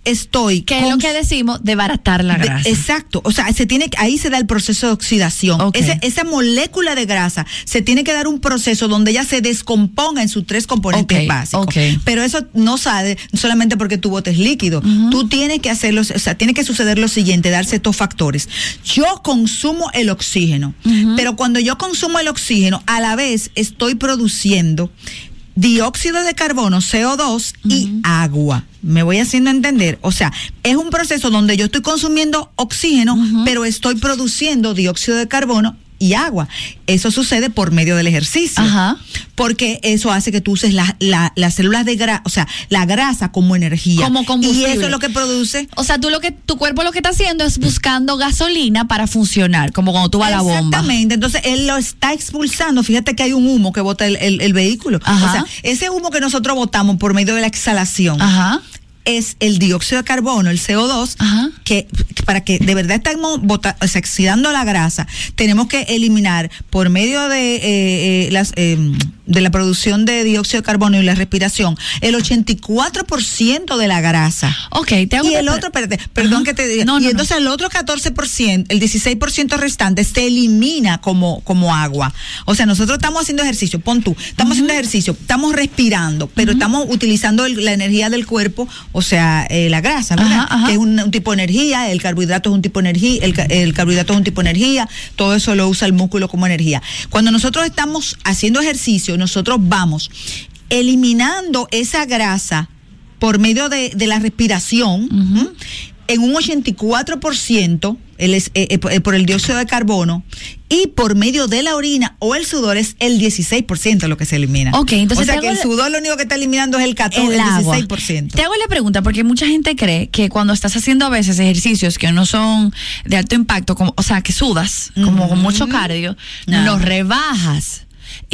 estoy... Que es lo que decimos de baratar la de- grasa. exacto, o sea, se tiene ahí se da el proceso de oxidación. Ese- esa molécula de grasa se tiene que dar un proceso donde ella se descomponga en sus tres componentes básicos. Pero eso no sale solamente porque tu bote es líquido. Tú tienes que hacerlo, o sea, tiene que suceder lo siguiente, darse estos factores. Yo consumo el oxígeno, pero cuando yo consumo el oxígeno, a la vez estoy produciendo dióxido de carbono, CO2 y agua. Me voy haciendo entender. O sea, es un proceso donde yo estoy consumiendo oxígeno, pero estoy produciendo dióxido de carbono y agua. Eso sucede por medio del ejercicio. Porque eso hace que tú uses la- la- las células de grasa, o sea, la grasa como energía. Como combustible. Y eso es lo que produce. O sea, tú lo que tu cuerpo lo que está haciendo es buscando gasolina para funcionar, como cuando tú vas a la bomba. Exactamente, entonces él lo está expulsando. Fíjate que hay un humo que bota el, el- el vehículo. Ajá. O sea, ese humo que nosotros botamos por medio de la exhalación Ajá. Es el dióxido de carbono, el CO2, que que para que de verdad estemos bota- o sea, oxidando la grasa, tenemos que eliminar por medio de eh, eh, las eh, de la producción de dióxido de carbono y la respiración el 84% de la grasa. Ok, te hago y el otro, espérate, perdón que te diga, No, y no, entonces el otro 14%, el 16% restante se elimina como, como agua. O sea, nosotros estamos haciendo ejercicio, pon tú, estamos haciendo ejercicio, estamos respirando, pero estamos utilizando el- la energía del cuerpo, o sea, eh, la grasa, ¿verdad? Ajá, ajá. Que es un, un tipo de energía, el carbohidrato es un tipo de energía, el, ca- el carbohidrato es un tipo de energía, todo eso lo usa el músculo como energía. Cuando nosotros estamos haciendo ejercicio, nosotros vamos eliminando esa grasa por medio de, de la respiración. En un 84% el es- eh, eh, por- eh, por el dióxido de carbono y por medio de la orina o el sudor es el 16% lo que se elimina. Ok, entonces o sea que el sudor lo único que está eliminando es el 14, el el, agua. 16%. Te hago la pregunta porque mucha gente cree que cuando estás haciendo a veces ejercicios que no son de alto impacto, como, o sea, que sudas, como con mucho cardio, No. los rebajas.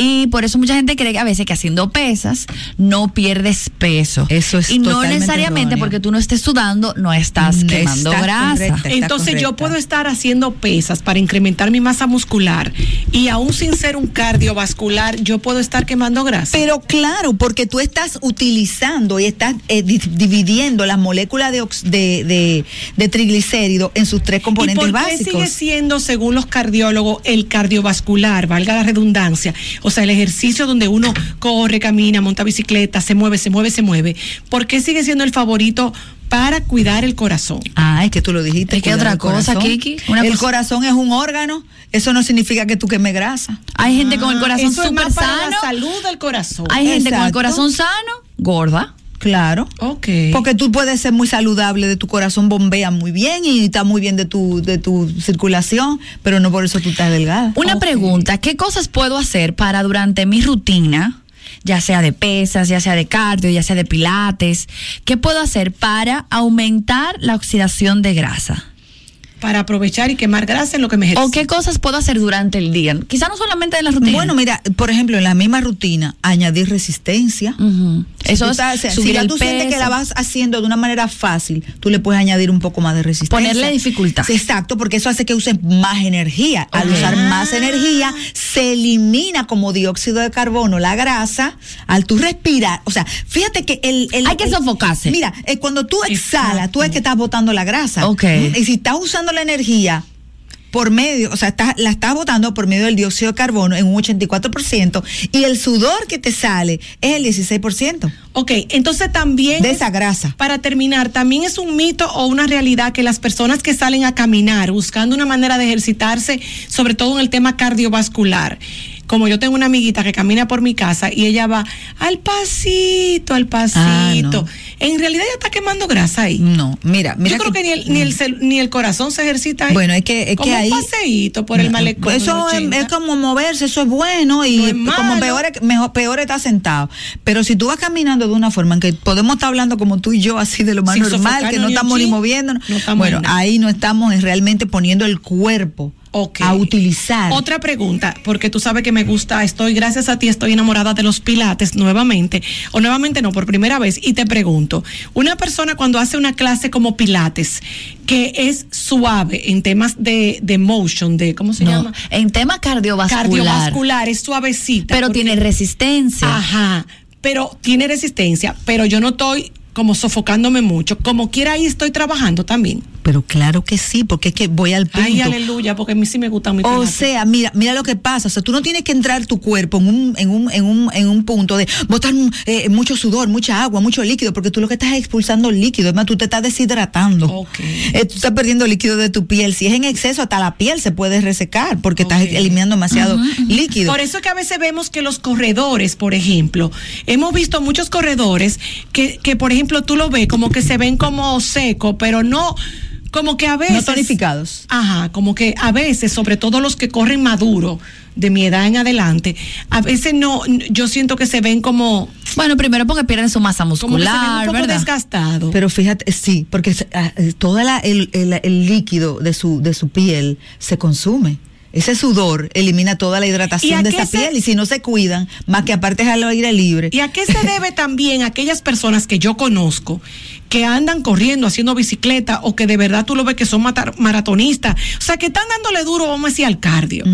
Y por eso mucha gente cree que a veces que haciendo pesas no pierdes peso. Eso es Y no necesariamente erróneo. porque tú no estés sudando, no estás quemando está grasa. correcta. Está Entonces yo puedo estar haciendo pesas para incrementar mi masa muscular y aún sin ser un cardiovascular, yo puedo estar quemando grasa. Pero claro, porque tú estás utilizando y estás eh, di- dividiendo las moléculas de, ox- de, de, de triglicérido en sus tres ¿Y componentes por qué básicos. sigue siendo, según los cardiólogos, el cardiovascular, valga la redundancia? O sea, el ejercicio donde uno corre, camina, monta bicicleta, se mueve, se mueve, se mueve. ¿Por qué sigue siendo el favorito para cuidar el corazón? Ah, es que tú lo dijiste. ¿Es que otra cosa, corazón. Kiki? Una el cosa- corazón es un órgano. Eso no significa que tú quemes grasa. Hay gente con el corazón Ah, es súper más para sano. la salud del corazón. Hay gente con el corazón sano, gorda. Claro. Ok. Porque tú puedes ser muy saludable, de tu corazón bombea muy bien y está muy bien de tu, de tu circulación, pero no por eso tú estás delgada. Una pregunta, ¿qué cosas puedo hacer para durante mi rutina, ya sea de pesas, ya sea de cardio, ya sea de pilates, qué puedo hacer para aumentar la oxidación de grasa? Para aprovechar y quemar grasa en lo que me ejercito. ¿O qué cosas puedo hacer durante el día? Quizá no solamente en la rutina. Bueno, mira, por ejemplo, en la misma rutina, añadir resistencia. Si Eso tú es si ya tú sientes que la vas haciendo de una manera fácil, tú le puedes añadir un poco más de resistencia. Ponerle dificultad. Sí, exacto, porque eso hace que uses más energía. Al usar más energía, se elimina como dióxido de carbono la grasa. Al tú respirar, o sea, fíjate que el. el- Hay que el- sofocarse. Mira, eh, cuando tú exhalas, tú es que estás botando la grasa. Ok. Y si estás usando la energía por medio, o sea, la estás botando por medio del dióxido de carbono en un 84% y el sudor que te sale es el 16%. Ok, entonces también... De es- esa grasa. Para terminar, también es un mito o una realidad que las personas que salen a caminar buscando una manera de ejercitarse, sobre todo en el tema cardiovascular, como yo tengo una amiguita que camina por mi casa y ella va al pasito, al pasito. Ah, no. En realidad ella está quemando grasa ahí. No, mira, mira. yo creo que, ni, el, ni, el cel- ni el corazón se ejercita ahí. Bueno, es que, es Como que ahí. un paseíto por el malecón. Pues eso es, 80. es como moverse, eso es bueno y No es como peor, es- mejor, peor está sentado. Pero si tú vas caminando de una forma en que podemos estar hablando como tú y yo, así de lo más Sin normal, que no estamos ni moviéndonos, no estamos bueno, ahí no estamos en realmente poniendo el cuerpo a utilizar. Otra pregunta, porque tú sabes que me gusta, estoy, gracias a ti, estoy enamorada de los pilates nuevamente, o nuevamente no, por primera vez, y te pregunto, una persona cuando hace una clase como pilates, que es suave en temas de, de motion, de, ¿cómo se No, llama? En tema cardiovascular. Cardiovascular, es suavecita. Pero tiene resistencia. Ajá, pero tiene resistencia, pero yo no estoy como sofocándome mucho, como quiera ahí estoy trabajando también. Pero claro que sí, porque es que voy al punto. Ay, aleluya, porque a mí sí me gusta mi O sea, mira, mira lo que pasa. O sea, tú no tienes que entrar tu cuerpo en un, en un, en un, en un punto de botar eh, mucho sudor, mucha agua, mucho líquido, porque tú lo que estás es expulsando líquido. Es más, tú te estás deshidratando. Eh, tú estás perdiendo líquido de tu piel. Si es en exceso, hasta la piel se puede resecar porque estás eliminando demasiado líquido. Por eso es que a veces vemos que los corredores, por ejemplo, hemos visto muchos corredores que, que por ejemplo, tú lo ves como que se ven como seco, pero no, como que a veces... No tonificados. Ajá, como que a veces, sobre todo los que corren maduro, de mi edad en adelante, a veces no, yo siento que se ven como... Bueno, primero porque pierden su masa Como que se ven muscular, un poco ¿verdad? desgastados. Pero fíjate, sí, porque ah, eh, todo el, el- el líquido de su, de su piel se consume. Ese sudor elimina toda la ¿Y a hidratación de esa se- piel y si no se cuidan, más que aparte es al aire libre. ¿Y a qué se debe también aquellas personas que yo conozco que andan corriendo, haciendo bicicleta o que de verdad tú lo ves que son maratonistas? O sea, que están dándole duro, vamos a decir, al cardio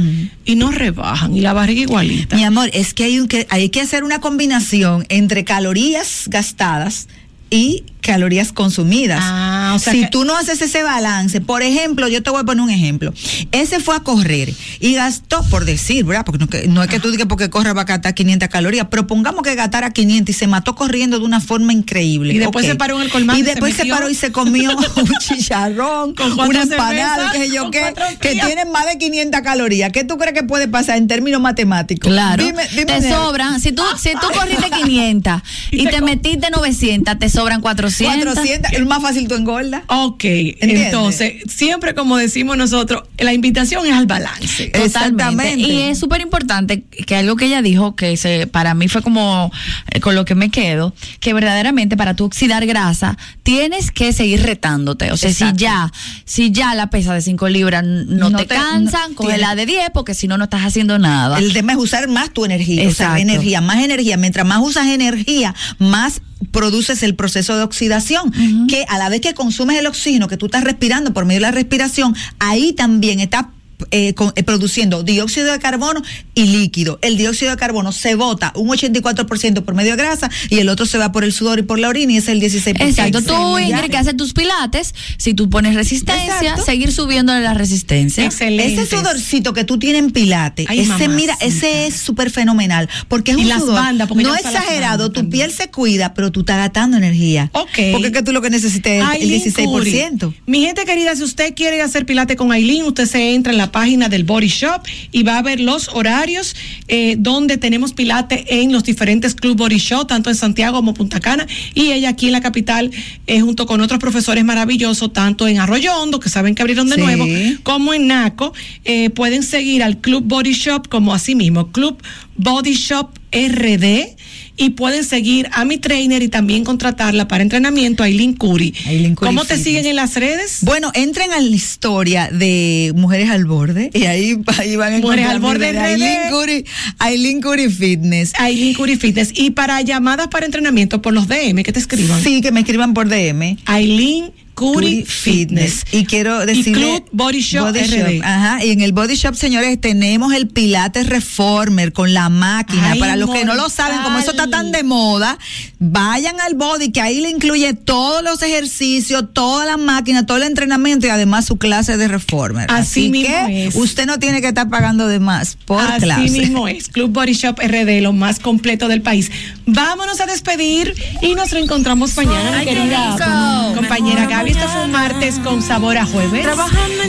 y no rebajan y la barriga igualita. Mi amor, es que hay, un, que hay que hacer una combinación entre calorías gastadas y calorías consumidas. Ah, o sea si que- tú no haces ese balance, por ejemplo, yo te voy a poner un ejemplo. Ese fue a correr y gastó, por decir, ¿verdad? Porque no, que- no es que tú digas porque corre va a gastar 500 calorías, pero pongamos que gastara 500 y se mató corriendo de una forma increíble. Y después se paró en el colmado Y después se, paró y se comió un chicharrón, Con una empanada, qué sé yo qué, que tienen más de 500 calorías. ¿Qué tú crees que puede pasar en términos matemáticos? Claro. Dime- dime te sobran. Si tú, si tú corriste 500 y te metiste 900, te sobran 400. 400, es más fácil tú engordas. Ok, ¿Entiendes? entonces, siempre como decimos nosotros, la invitación es al balance. Totalmente. Y es súper importante que algo que ella dijo, que se, para mí fue como eh, con lo que me quedo, que verdaderamente para tú oxidar grasa, tienes que seguir retándote. O sea, si Exacto. ya, si ya la pesa de 5 libras no, No te, te- cansan, no- coge la de 10 porque si no, no estás haciendo nada. El tema es usar más tu energía, o sea, Exacto. energía, más energía. Mientras más usas energía, más produces el proceso de oxidación, que a la vez que consumes el oxígeno que tú estás respirando por medio de la respiración, ahí también está eh, con- eh, produciendo dióxido de carbono y líquido. El dióxido de carbono se bota un 84% por medio de grasa y el otro se va por el sudor y por la orina y es el 16%. Exacto, tú. Ingrid que haces tus pilates, si tú pones resistencia, Exacto. seguir subiéndole la resistencia. Ese sudorcito que tú tienes en Pilates, Ay, ese mamacita. mira, ese es súper fenomenal, porque es Y un las sudor bandas, porque no exagerado, tu piel se cuida, pero tú estás gastando energía. Ok. Porque es que tú lo que necesitas es el- el Aileen 16%. Curry. Mi gente querida, si usted quiere hacer pilate con Aileen, usted se entra en la página del Body Shop y va a ver los horarios eh, donde tenemos pilate en los diferentes Club Body Shop, tanto en Santiago como Punta Cana, y ella aquí en la capital, eh, junto con otros profesores maravillosos, tanto en Arroyo Hondo, que saben que abrieron de Sí. nuevo, como en Naco, eh, pueden seguir al Club Body Shop como así mismo, Club Body Shop RD y pueden seguir a mi trainer y también contratarla para entrenamiento, Aileen Curi. ¿Cómo te siguen en las redes? Bueno, entren a la historia de Mujeres al Borde y ahí, ahí van a encontrar Mujeres al Borde de RD. Aileen Curi, Aileen Curi Fitness. Aileen Curi Fitness. Y para llamadas para entrenamiento por los DM, que te escriban. Sí, que me escriban por DM. Aileen Curi Fitness. Y quiero Y decirle Club Body Shop Body RD. Ajá, y en el Body Shop, señores, tenemos el Pilates Reformer con la máquina. Ay, Para los que no lo saben, como eso está tan de moda, vayan al Body, que ahí le incluye todos los ejercicios, toda la máquina, todo el entrenamiento y además su clase de Reformer. Así mismo que es. usted no tiene que estar pagando de más por Así clase. mismo es, Club Body Shop RD, lo más completo del país. Vámonos a despedir y nos reencontramos mañana, Ay, querida compañera Gaby. Esto fue un martes con sabor a jueves.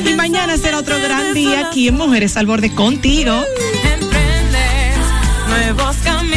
Y mañana será otro gran día aquí en Mujeres al Borde contigo. emprendes nuevos caminos